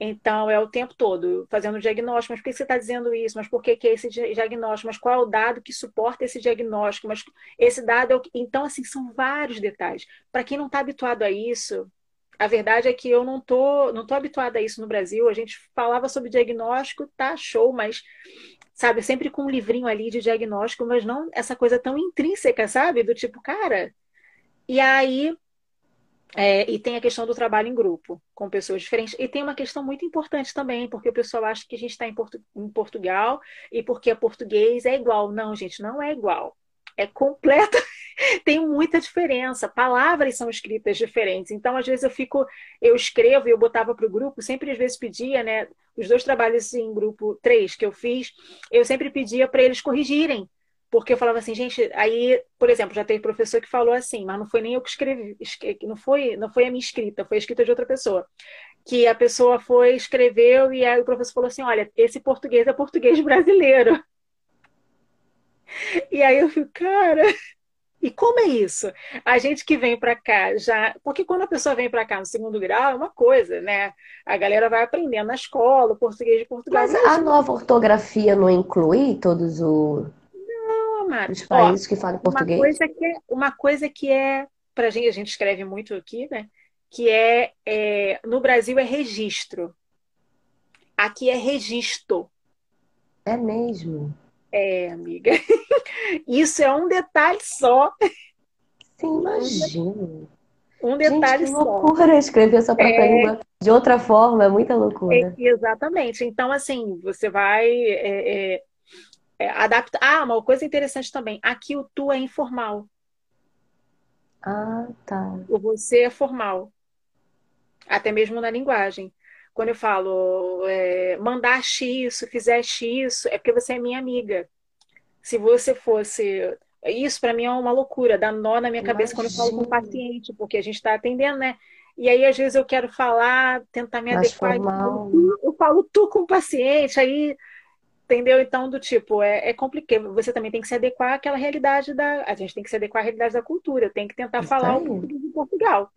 Então, é o tempo todo fazendo diagnóstico. Mas por que você está dizendo isso? Mas por que, que é esse diagnóstico? Mas qual é o dado que suporta esse diagnóstico? Mas esse dado é o. Então, assim, são vários detalhes. Para quem não está habituado a isso, a verdade é que eu não tô, não tô habituada a isso no Brasil. A gente falava sobre diagnóstico, tá show, mas sabe, sempre com um livrinho ali de diagnóstico, mas não essa coisa tão intrínseca, sabe? Do tipo, cara. E aí É, e tem a questão do trabalho em grupo, com pessoas diferentes. E tem uma questão muito importante também, porque o pessoal acha que a gente está em, Portu em Portugal e porque é português é igual. Não, gente, não é igual. É completa, tem muita diferença. Palavras são escritas diferentes. Então, às vezes, eu fico, eu escrevo e eu botava para o grupo, sempre às vezes pedia, né? Os dois trabalhos em grupo, três que eu fiz, eu sempre pedia para eles corrigirem porque eu falava assim, gente, aí, por exemplo, já teve professor que falou assim, mas não foi nem eu que escrevi, não foi, não foi a minha escrita, foi a escrita de outra pessoa. Que a pessoa foi, escreveu, e aí o professor falou assim: olha, esse português é português brasileiro. E aí eu fico, cara, e como é isso? A gente que vem para cá já. Porque quando a pessoa vem para cá no segundo grau, é uma coisa, né? A galera vai aprendendo na escola, o português de Portugal. Mas a nova ortografia não inclui todos o Mara. Os países Ó, que falam português. Uma coisa que é, uma coisa que é para gente, a gente escreve muito aqui, né? Que é, é no Brasil é registro. Aqui é registro. É mesmo. É, amiga. Isso é um detalhe só. Sim, imagino. Um detalhe Gente, que loucura só. escrever essa própria é... língua de outra forma, é muita loucura. É, exatamente. Então, assim, você vai é, é é, adapta. Ah, uma coisa interessante também. Aqui o tu é informal. Ah, tá. O você é formal. Até mesmo na linguagem. Quando eu falo é, mandaste isso, fizeste isso, é porque você é minha amiga. Se você fosse. Isso para mim é uma loucura, dá nó na minha cabeça quando eu falo com o paciente, porque a gente está atendendo, né? E aí, às vezes, eu quero falar, tentar me Mais adequar. Formal. Eu falo tu com o paciente, aí Entendeu? Então, do tipo, é, é complicado. Você também tem que se adequar àquela realidade da. A gente tem que se adequar à realidade da cultura. Tem que tentar Isso falar aí. o português de Portugal.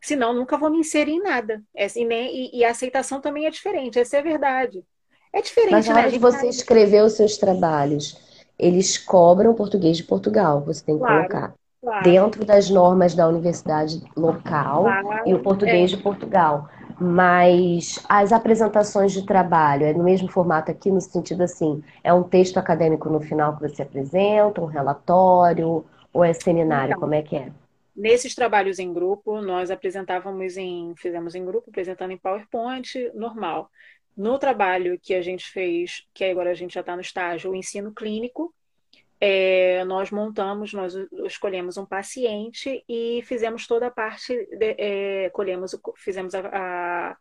Senão, nunca vou me inserir em nada. É, assim, nem, e, e, a aceitação também é diferente. Essa é a verdade. É diferente, Mas na hora né? de você escrever os seus trabalhos, eles cobram português de Portugal. Você tem que claro, colocar. Claro. Dentro das normas da universidade local claro, e o português é. de Portugal mas as apresentações de trabalho é no mesmo formato aqui, no sentido assim, é um texto acadêmico no final que você apresenta, um relatório, ou é seminário, então, como é que é? Nesses trabalhos em grupo, nós apresentávamos em, fizemos em grupo, apresentando em PowerPoint, normal. No trabalho que a gente fez, que agora a gente já está no estágio, o ensino clínico, é, nós montamos, nós escolhemos um paciente e fizemos toda a parte, de, é, colhemos, fizemos a, a,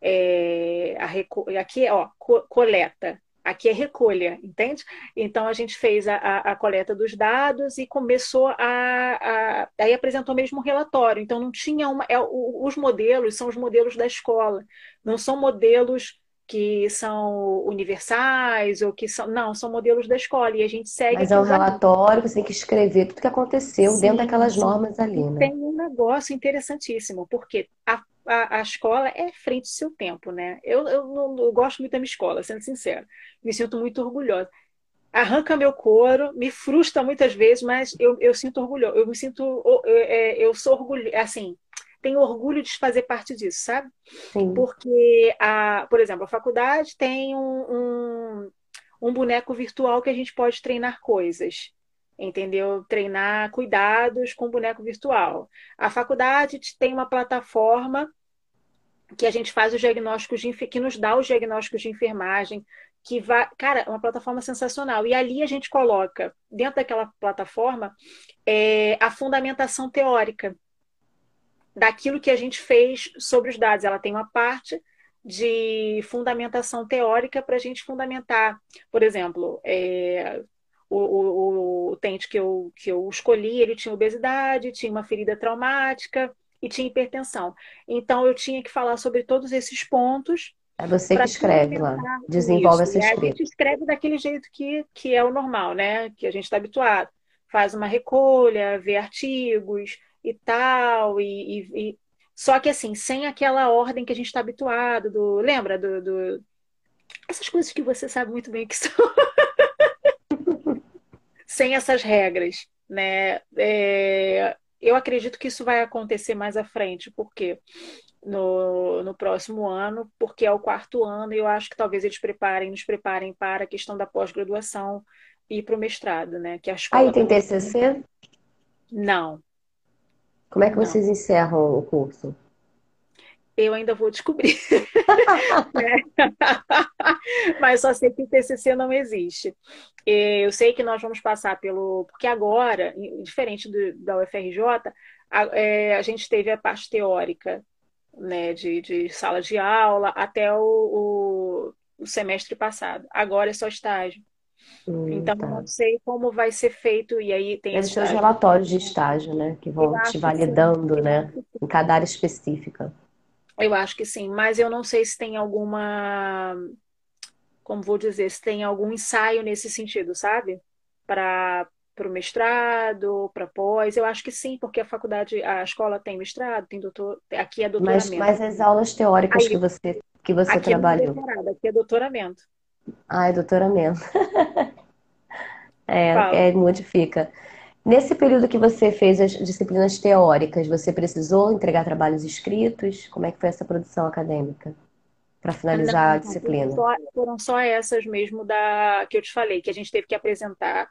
é, a aqui ó, coleta, aqui é recolha, entende? Então a gente fez a, a, a coleta dos dados e começou a, a, aí apresentou mesmo um relatório. Então não tinha uma, é, os modelos são os modelos da escola, não são modelos que são universais ou que são. Não, são modelos da escola e a gente segue. Mas é um relatório, você tem que escrever tudo que aconteceu sim, dentro daquelas sim. normas ali. Né? Tem um negócio interessantíssimo, porque a, a, a, escola é frente ao seu tempo, né? Eu, eu, não, eu gosto muito da minha escola, sendo sincera. Me sinto muito orgulhosa. Arranca meu couro, me frustra muitas vezes, mas eu, eu sinto orgulho. Eu me sinto. Eu, é, eu sou orgulho. Assim, tenho orgulho de fazer parte disso, sabe? Sim. Porque, a, por exemplo, a faculdade tem um, um, um boneco virtual que a gente pode treinar coisas entendeu? Treinar cuidados com boneco virtual. A faculdade tem uma plataforma que a gente faz os diagnósticos de que nos dá os diagnósticos de enfermagem, que vai, cara, é uma plataforma sensacional. E ali a gente coloca dentro daquela plataforma é, a fundamentação teórica daquilo que a gente fez sobre os dados. Ela tem uma parte de fundamentação teórica para a gente fundamentar. Por exemplo, é, o, o, o utente que eu, que eu escolhi, ele tinha obesidade, tinha uma ferida traumática e tinha hipertensão. Então, eu tinha que falar sobre todos esses pontos. É você que escreve lá, desenvolve isso. essa escrita. a gente escreve daquele jeito que, que é o normal, né? Que a gente está habituado. Faz uma recolha, vê artigos, e tal, e, e, e, só que assim, sem aquela ordem que a gente está habituado, do, lembra do, do, essas coisas que você sabe muito bem que são, sem essas regras, né? É, eu acredito que isso vai acontecer mais à frente, porque no, no próximo ano, porque é o quarto ano, e eu acho que talvez eles preparem, nos preparem para a questão da pós-graduação e para o mestrado, né? Que a escola Aí tem TCC? Não, Como é que Não. vocês encerram o curso? Eu ainda vou descobrir. Mas só sei que o TCC não existe. Eu sei que nós vamos passar pelo. Porque agora, diferente do- da UFRJ, a, é, a gente teve a parte teórica, né, de, de sala de aula até o, o- o semestre passado. Agora é só estágio. Hum, Então, tá. não sei como vai ser feito. E aí tem ser os relatórios de estágio, né? Que vão te validando, né? Em cada área específica. Eu acho que sim, mas eu não sei se tem alguma, como vou dizer, se tem algum ensaio nesse sentido, sabe? Para o mestrado, para pós. Eu acho que sim, porque a faculdade, a escola tem mestrado, tem doutor, aqui é Mas, doutoramento. mas as aulas teóricas que Aí, você, que você aqui é trabalhou. doutorado, aqui é doutoramento. Ah, é doutoramento. Fala. É, é, modifica. Nesse período que você fez as disciplinas teóricas, você precisou entregar trabalhos escritos? Como é que foi essa produção acadêmica para finalizar a Não, disciplina? foram só, foram só essas mesmo da que eu te falei, que a gente teve que apresentar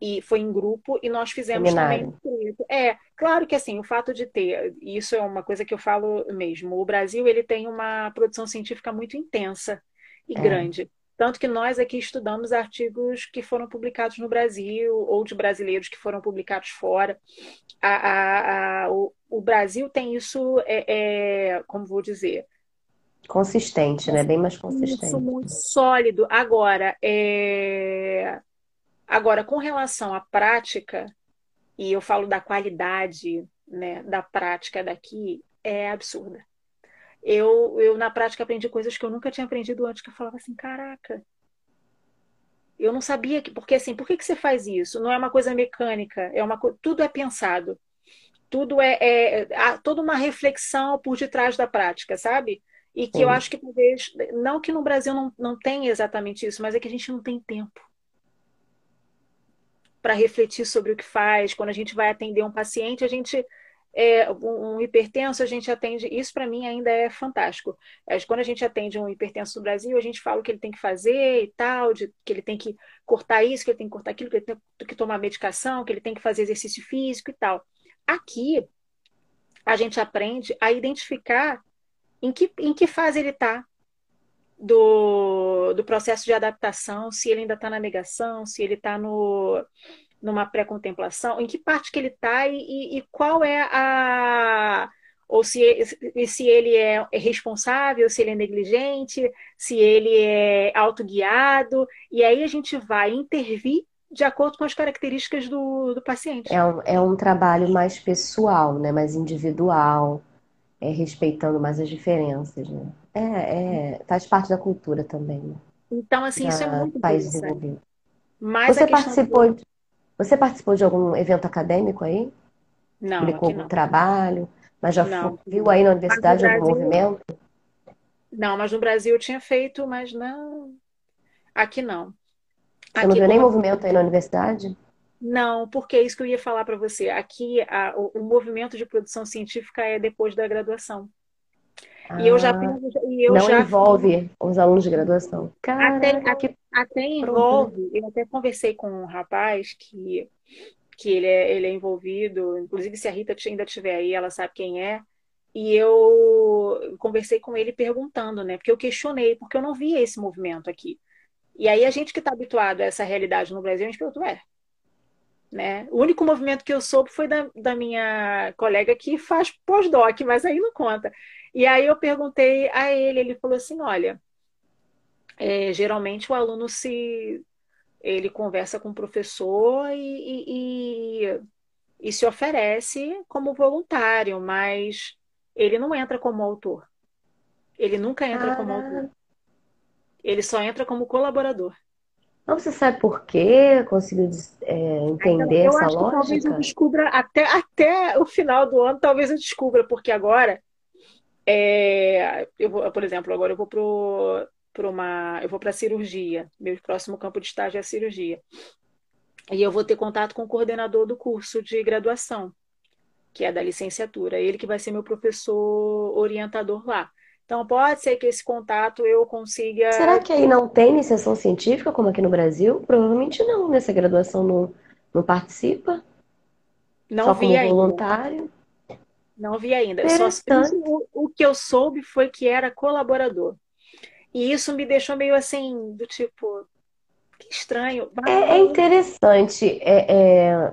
e foi em grupo e nós fizemos também Seminário. escrito. É, claro que assim, o fato de ter, e isso é uma coisa que eu falo mesmo, o Brasil ele tem uma produção científica muito intensa e É. grande. Tanto que nós aqui estudamos artigos que foram publicados no Brasil ou de brasileiros que foram publicados fora. A, a- a- o, o Brasil tem isso, é, é, como vou dizer, Consistente, né? Bem mais isso consistente. muito sólido. Agora, é... Agora, com relação à prática, e eu falo da qualidade, né, da prática daqui, é absurda. Eu, eu, na prática, aprendi coisas que eu nunca tinha aprendido antes, que eu falava assim, caraca, eu não sabia que, porque assim, por que que você faz isso? Não é uma coisa mecânica, é uma tudo é pensado, tudo é, é há toda uma reflexão por detrás da prática, sabe? E que eu acho que talvez, não que no Brasil não, não tenha exatamente isso, mas é que a gente não tem tempo para refletir sobre o que faz. Quando a gente vai atender um paciente, a gente é, um, hipertenso, a gente atende. Isso para mim ainda é fantástico. É, Quando a gente atende um hipertenso no Brasil, a gente fala o que ele tem que fazer e tal, de, que ele tem que cortar isso, que ele tem que cortar aquilo, que ele tem que tomar medicação, que ele tem que fazer exercício físico e tal. Aqui, a gente aprende a identificar em que, em que fase ele está do, do processo de adaptação, se ele ainda está na negação, se ele está no, numa pré-contemplação, em que parte que ele está e, e, qual é a. Ou se, se ele é responsável, se ele é negligente, se ele é autoguiado, e aí a gente vai intervir de acordo com as características do, do paciente. É um, é um trabalho mais pessoal, né? Mais individual, é, respeitando mais as diferenças, né? É, é, faz parte da cultura também, né? Então, assim, isso é muito país desenvolvido. Mas Você participou, de- você participou de algum evento acadêmico aí? Não, Publicou algum não. trabalho? Mas já Não. viu aí na universidade algum Brasil, movimento? não, mas no Brasil eu tinha feito, mas não. Aqui não. Você não viu nem como movimento aí na universidade? Não, porque é isso que eu ia falar para você. Aqui, a- o, o movimento de produção científica é depois da graduação. E eu já Ah, e eu não já envolve os alunos de graduação. até, Caraca, até pronto, né? envolve, eu até conversei com um rapaz que, que ele é, ele é envolvido, inclusive se a Rita ainda estiver aí, ela sabe quem é. E eu conversei com ele perguntando, né? Porque eu questionei, porque eu não via esse movimento aqui. E aí a gente que está habituado a essa realidade no Brasil, a gente perguntou, é, né? O único movimento que eu soube foi da, da minha colega que faz pós-doc, mas aí não conta. E aí eu perguntei a ele, ele falou assim, olha, é, geralmente o aluno se ele conversa com o professor e, e, e, e se oferece como voluntário, mas ele não entra como autor. Ele nunca entra como autor. Ah, Ele só entra como colaborador. não, você sabe por quê? Conseguiu é, Então, entender eu essa acho que talvez eu lógica? descubra até, até o final do ano, talvez eu descubra, porque agora, é, eu vou, por exemplo, agora eu vou pro, pro uma, eu vou para cirurgia. Meu próximo campo de estágio é a cirurgia. E eu vou ter contato com o coordenador do curso de graduação, que é da licenciatura. Ele que vai ser meu professor orientador lá. Então, pode ser que esse contato eu consiga. Será que aí não tem iniciação científica, como aqui no Brasil? Provavelmente não, nessa graduação não, não participa, Não só vi como ainda. voluntário. Não vi ainda. Só, o, o que eu soube foi que era colaborador. E isso me deixou meio assim, do tipo, que estranho. É, é interessante. É, é,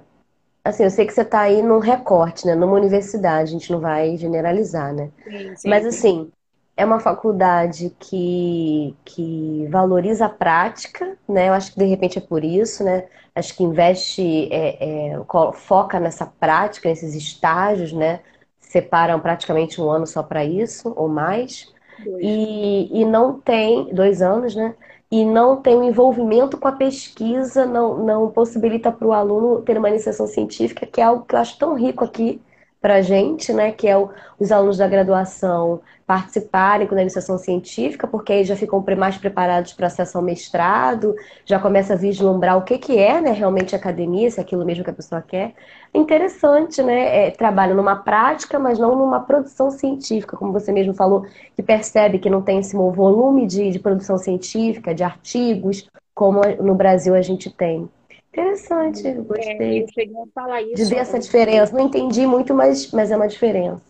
assim, eu sei que você está aí num recorte, né? Numa universidade, a gente não vai generalizar, né? Sim, sim, Mas assim, é uma faculdade que, que valoriza a prática, né? Eu acho que de repente é por isso, né? Acho que investe, é, é, foca nessa prática, nesses estágios, né? Separam praticamente um ano só para isso, ou mais. E, e não tem, dois anos, né? E não tem o um envolvimento com a pesquisa, não, não possibilita para o aluno ter uma iniciação científica, que é algo que eu acho tão rico aqui para a gente, né? Que é o, os alunos da graduação participarem com a iniciação científica, porque aí já ficam mais preparados para acesso ao mestrado, já começa a vislumbrar o que, que é né, realmente academia, se é aquilo mesmo que a pessoa quer. É interessante, né? É, trabalho numa prática, mas não numa produção científica, como você mesmo falou, que percebe que não tem esse volume de, de produção científica, de artigos, como no Brasil a gente tem. Interessante, eu gostei. É, eu cheguei a falar isso. De ver essa diferença. Não entendi muito, mas, mas é uma diferença.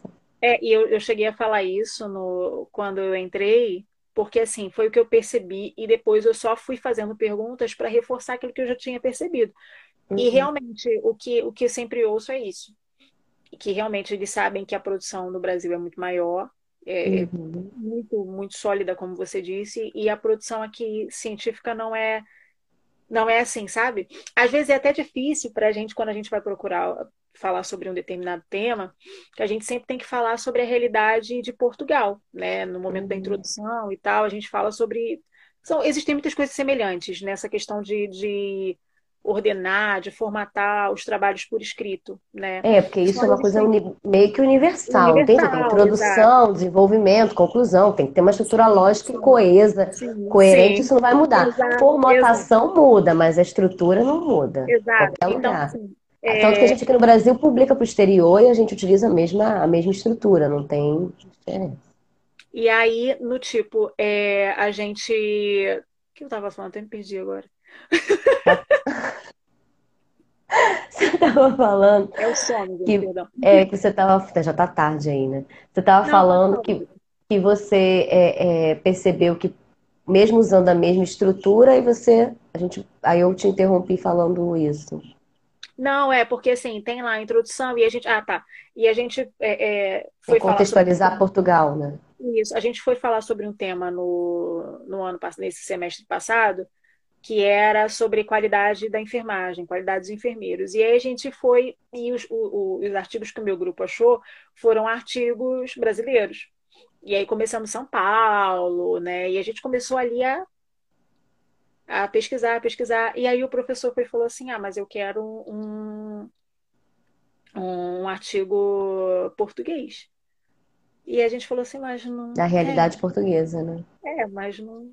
É, e eu, eu cheguei a falar isso no, quando eu entrei, porque assim, foi o que eu percebi, e depois eu só fui fazendo perguntas para reforçar aquilo que eu já tinha percebido. Uhum. E realmente, o que, o que eu sempre ouço é isso. Que realmente eles sabem que a produção no Brasil é muito maior, é uhum. muito, muito sólida, como você disse, e a produção aqui científica não é não é assim, sabe? Às vezes é até difícil para a gente, quando a gente vai procurar falar sobre um determinado tema, que a gente sempre tem que falar sobre a realidade de Portugal, né? No momento uhum. da introdução e tal, a gente fala sobre. São, existem muitas coisas semelhantes nessa questão de, de ordenar, de formatar os trabalhos por escrito, né? É, porque isso é uma coisa uni... meio que universal, universal entende? Tem introdução, exato. desenvolvimento, conclusão, tem que ter uma estrutura lógica sim. coesa, sim, coerente, sim. isso não vai mudar. Exato, Formatação exato. muda, mas a estrutura não muda. Exato. Então, assim, é... Tanto que a gente aqui no Brasil publica para o exterior e a gente utiliza a mesma, a mesma estrutura, não tem diferença. E aí, no tipo, é, a gente. O que eu estava falando? Até me perdi agora. Você estava falando. É o sono, que, perdão. É, que você estava. Já está tarde aí, né? Você estava falando não. que, que você é, é, percebeu que, mesmo usando a mesma estrutura, e você. A gente, aí eu te interrompi falando isso. Não, é porque assim, tem lá a introdução e a gente. Ah, tá. E a gente é, é, foi contextualizar sobre... Portugal, né? Isso. A gente foi falar sobre um tema no, no ano nesse semestre passado, que era sobre qualidade da enfermagem, qualidade dos enfermeiros. E aí a gente foi, e os, o, os artigos que o meu grupo achou foram artigos brasileiros. E aí começamos São Paulo, né? E a gente começou ali a, a pesquisar, a pesquisar. E aí o professor foi, falou assim: ah, mas eu quero um, um artigo português. E a gente falou assim, mas não. Da realidade é. portuguesa, né? É, mas não,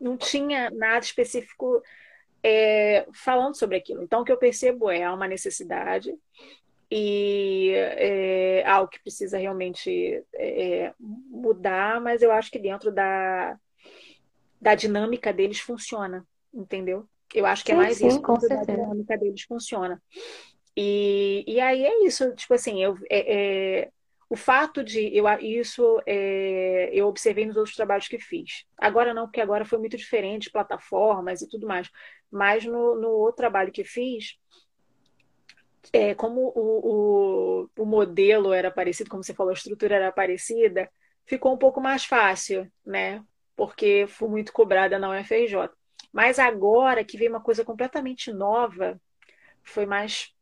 não tinha nada específico é, falando sobre aquilo. Então, o que eu percebo é há uma necessidade e é, algo que precisa realmente é, mudar, mas eu acho que dentro da, da dinâmica deles funciona, entendeu? Eu acho que é mais sim, isso, com da dinâmica deles funciona. E, e aí é isso, tipo assim, eu, é, é o fato de eu isso é, eu observei nos outros trabalhos que fiz. Agora não, porque agora foi muito diferente, plataformas e tudo mais. Mas no, no outro trabalho que fiz, é, como o, o, o modelo era parecido, como você falou, a estrutura era parecida, ficou um pouco mais fácil, né? Porque fui muito cobrada na UFRJ. Mas agora que veio uma coisa completamente nova, foi mais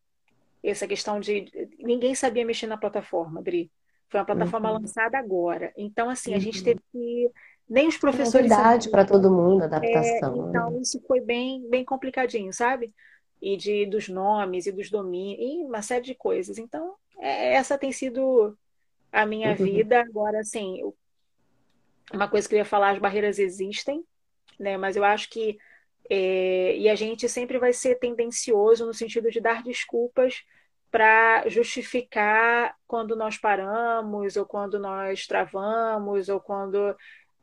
essa questão de ninguém sabia mexer na plataforma, Dri. Foi uma plataforma uhum. lançada agora. Então, assim, uhum. a gente uhum. teve que. Nem os professores. Novidade para todo mundo, adaptação. É, então, né? isso foi bem, bem complicadinho, sabe? E de, dos nomes e dos domínios, e uma série de coisas. Então, é, essa tem sido a minha uhum. vida. Agora, assim, uma coisa que eu ia falar, as barreiras existem, né? Mas eu acho que é, e a gente sempre vai ser tendencioso no sentido de dar desculpas para justificar quando nós paramos, ou quando nós travamos, ou quando,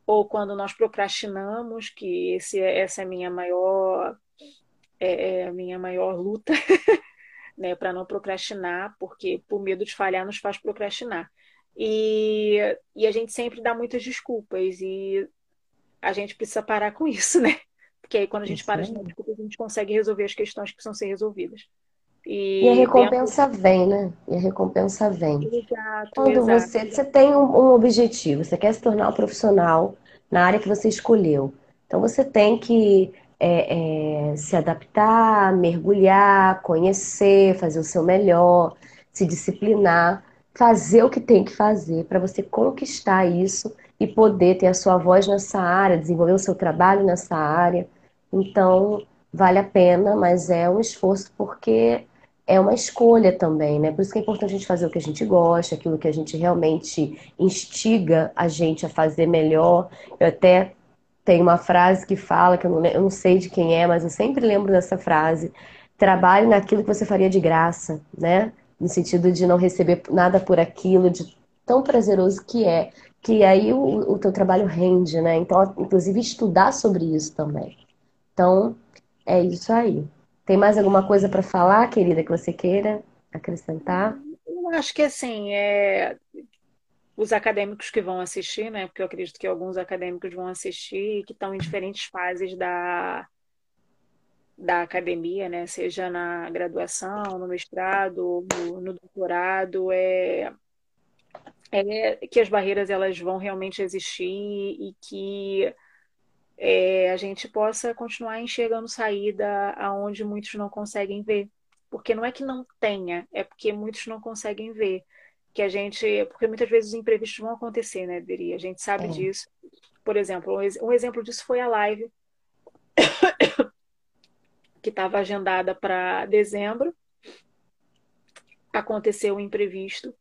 ou quando nós procrastinamos, que esse, é, essa é a minha maior, é, é a minha maior luta. né, para não procrastinar, porque por medo de falhar nos faz procrastinar. E, e a gente sempre dá muitas desculpas e a gente precisa parar com isso, né? Porque aí quando a gente isso para de dar desculpas, a gente consegue resolver as questões que precisam ser resolvidas. E, e a recompensa dentro... vem, né? E a recompensa vem. Exato, Quando exato. Você, você tem um, um, objetivo, você quer se tornar um profissional na área que você escolheu. Então você tem que é, é, se adaptar, mergulhar, conhecer, fazer o seu melhor, se disciplinar, fazer o que tem que fazer para você conquistar isso e poder ter a sua voz nessa área, desenvolver o seu trabalho nessa área. Então, vale a pena, mas é um esforço porque é uma escolha também, né? Por isso que é importante a gente fazer o que a gente gosta, aquilo que a gente realmente instiga a gente a fazer melhor. Eu até tenho uma frase que fala, que eu não, eu não sei de quem é, mas eu sempre lembro dessa frase. Trabalhe naquilo que você faria de graça, né? No sentido de não receber nada por aquilo, de tão prazeroso que é. Que aí o, o teu trabalho rende, né? Então, inclusive, estudar sobre isso também. Então, é isso aí. Tem mais alguma coisa para falar, querida, que você queira acrescentar? Eu acho que assim, é... os acadêmicos que vão assistir, né? Porque eu acredito que alguns acadêmicos vão assistir que estão em diferentes fases da, da academia, né? Seja na graduação, no mestrado, no, no doutorado, é... é que as barreiras elas vão realmente existir e que é, a gente possa continuar enxergando saída aonde muitos não conseguem ver. Porque não é que não tenha, é porque muitos não conseguem ver. Que a gente. Porque muitas vezes os imprevistos vão acontecer, né, Deri? A gente sabe é. disso. Por exemplo, um exemplo disso foi a live que estava agendada para dezembro. Aconteceu um imprevisto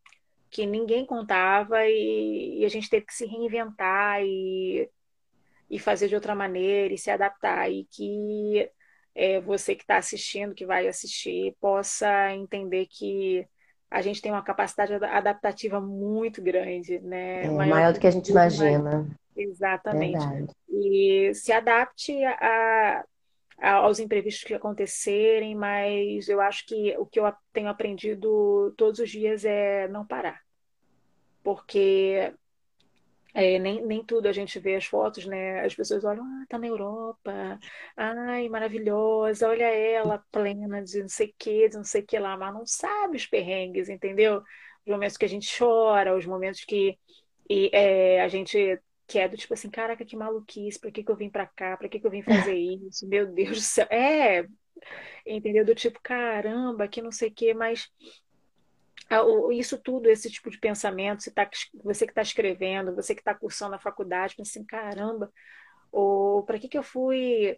que ninguém contava e, e, a gente teve que se reinventar e e fazer de outra maneira e se adaptar e que é, você que está assistindo, que vai assistir, possa entender que a gente tem uma capacidade adaptativa muito grande, né? É, maior, maior do que a gente imagina. Exatamente. Verdade. E se adapte a, a, aos imprevistos que acontecerem, mas eu acho que o que eu tenho aprendido todos os dias é não parar. Porque é, nem, nem tudo a gente vê as fotos, né? As pessoas olham, ah, tá na Europa, ai, maravilhosa, olha ela plena de não sei o que, de não sei o que lá, mas não sabe os perrengues, entendeu? Os momentos que a gente chora, os momentos que e, é, a gente quer do tipo assim, caraca, que maluquice, pra que, que eu vim pra cá, pra que, que eu vim fazer isso, meu Deus do céu. É, entendeu? Do tipo, caramba, que não sei o que, mas isso tudo, esse tipo de pensamento, você, tá, você que está escrevendo, você que está cursando a faculdade, pensa assim, caramba, ou para que, que eu fui.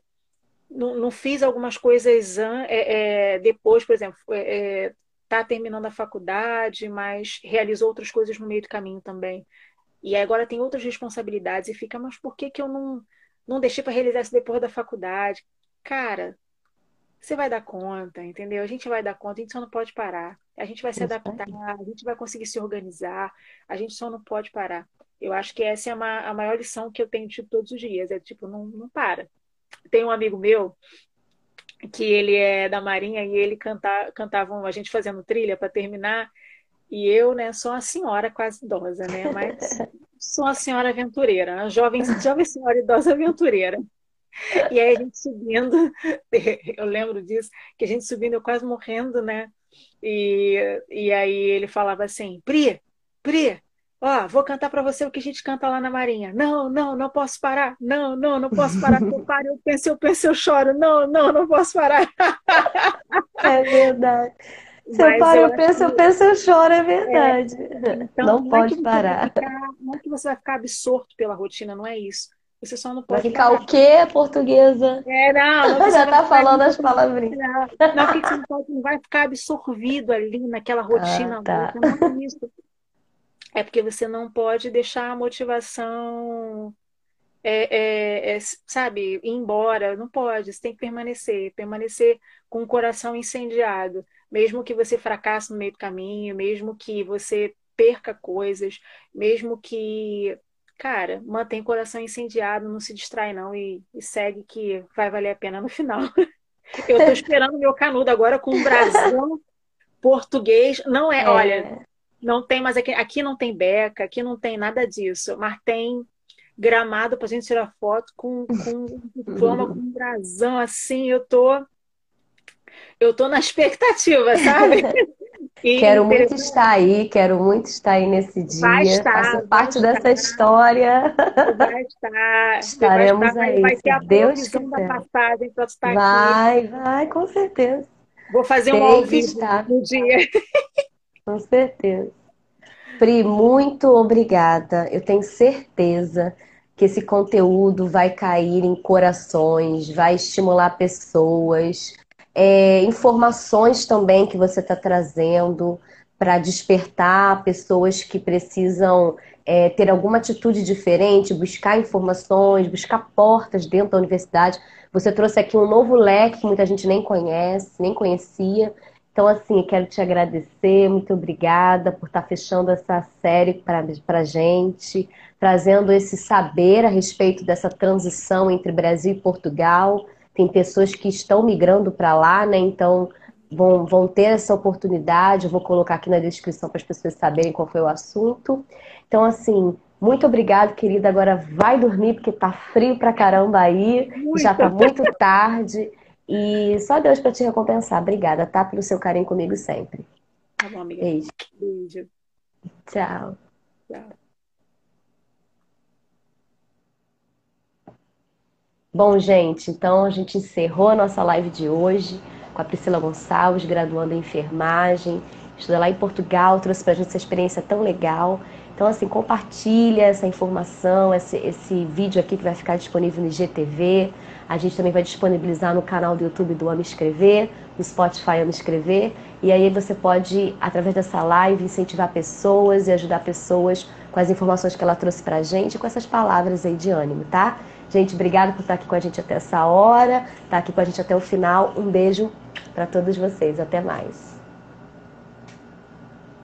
Não, não fiz algumas coisas é, é, depois, por exemplo, está é, tá terminando a faculdade, mas realizou outras coisas no meio do caminho também. E agora tem outras responsabilidades e fica, mas por que, que eu não, não deixei para realizar isso depois da faculdade? Cara, você vai dar conta, entendeu? A gente vai dar conta, a gente só não pode parar. A gente vai se adaptar, a gente vai conseguir se organizar, a gente só não pode parar. Eu acho que essa é a, maior lição que eu tenho tido todos os dias, é tipo, não, não para. Tem um amigo meu que ele é da Marinha e ele canta, cantava a gente fazendo trilha para terminar, e eu, né, sou uma senhora quase idosa, né, mas sou uma senhora aventureira, uma jovem, jovem senhora idosa aventureira. E aí a gente subindo, eu lembro disso, que a gente subindo, eu quase morrendo, né? E, e aí ele falava assim, Pri, Pri, ó, vou cantar para você o que a gente canta lá na Marinha. Não, não, não posso parar. Não, não, não posso parar. Eu paro, eu penso, eu penso, eu choro. Não, não, não posso parar. É verdade. Se eu paro, eu, eu penso, que... eu penso, eu choro, é verdade. É, então, não, não pode é parar. Ficar, não é que você vai ficar absorto pela rotina, não é isso. Você só não pode. Vai ficar o quê, portuguesa? É, não. não Já tá falando as palavrinhas. Não, não porque você não, pode, não vai ficar absorvido ali naquela rotina. Ah, tá. Não é isso. É porque você não pode deixar a motivação, é, é, é, sabe, ir embora. Não pode. Você tem que permanecer. Permanecer com o coração incendiado. Mesmo que você fracasse no meio do caminho, mesmo que você perca coisas, mesmo que cara, mantém o coração incendiado, não se distrai não e, e segue que vai valer a pena no final. Eu tô esperando meu canudo agora com um brasão, português não é, é, olha, não tem mais aqui, aqui não tem beca, aqui não tem nada disso, mas tem gramado para a gente tirar foto com, com diploma, com um brasão assim, eu tô eu tô na expectativa, sabe? Quero muito estar aí, quero muito estar aí nesse dia. Vai estar, Faço parte estar. dessa história. Vai estar. Estaremos vai estar, aí. Vai ter a Deus da passagem para estar vai, aqui. Vai, vai, com certeza. Vou fazer Tem um ao vivo no dia. Com certeza. Pri, muito obrigada. Eu tenho certeza que esse conteúdo vai cair em corações, vai estimular pessoas, é, informações também que você está trazendo para despertar pessoas que precisam é, ter alguma atitude diferente, buscar informações, buscar portas dentro da universidade. Você trouxe aqui um novo leque que muita gente nem conhece, nem conhecia. Então, assim, quero te agradecer, muito obrigada por estar tá fechando essa série para a gente, trazendo esse saber a respeito dessa transição entre Brasil e Portugal. Tem pessoas que estão migrando para lá, né? Então, vão, vão ter essa oportunidade. Eu vou colocar aqui na descrição para as pessoas saberem qual foi o assunto. Então, assim, muito obrigada, querida. Agora vai dormir, porque tá frio pra caramba aí. Muito. Já tá muito tarde. E só Deus para te recompensar. Obrigada, tá? Pelo seu carinho comigo sempre. Tá bom, amiga. Beijo. Beijo. Tchau. Tchau. Bom, gente, então a gente encerrou a nossa live de hoje com a Priscila Gonçalves, graduando em enfermagem, estuda lá em Portugal, trouxe pra gente essa experiência tão legal. Então, assim, compartilha essa informação, esse, esse vídeo aqui que vai ficar disponível no IGTV. A gente também vai disponibilizar no canal do YouTube do Ame Escrever, no Spotify Ame Escrever. E aí você pode, através dessa live, incentivar pessoas e ajudar pessoas com as informações que ela trouxe pra gente, com essas palavras aí de ânimo, tá? Gente, obrigada por estar aqui com a gente até essa hora, estar aqui com a gente até o final. Um beijo para todos vocês. Até mais.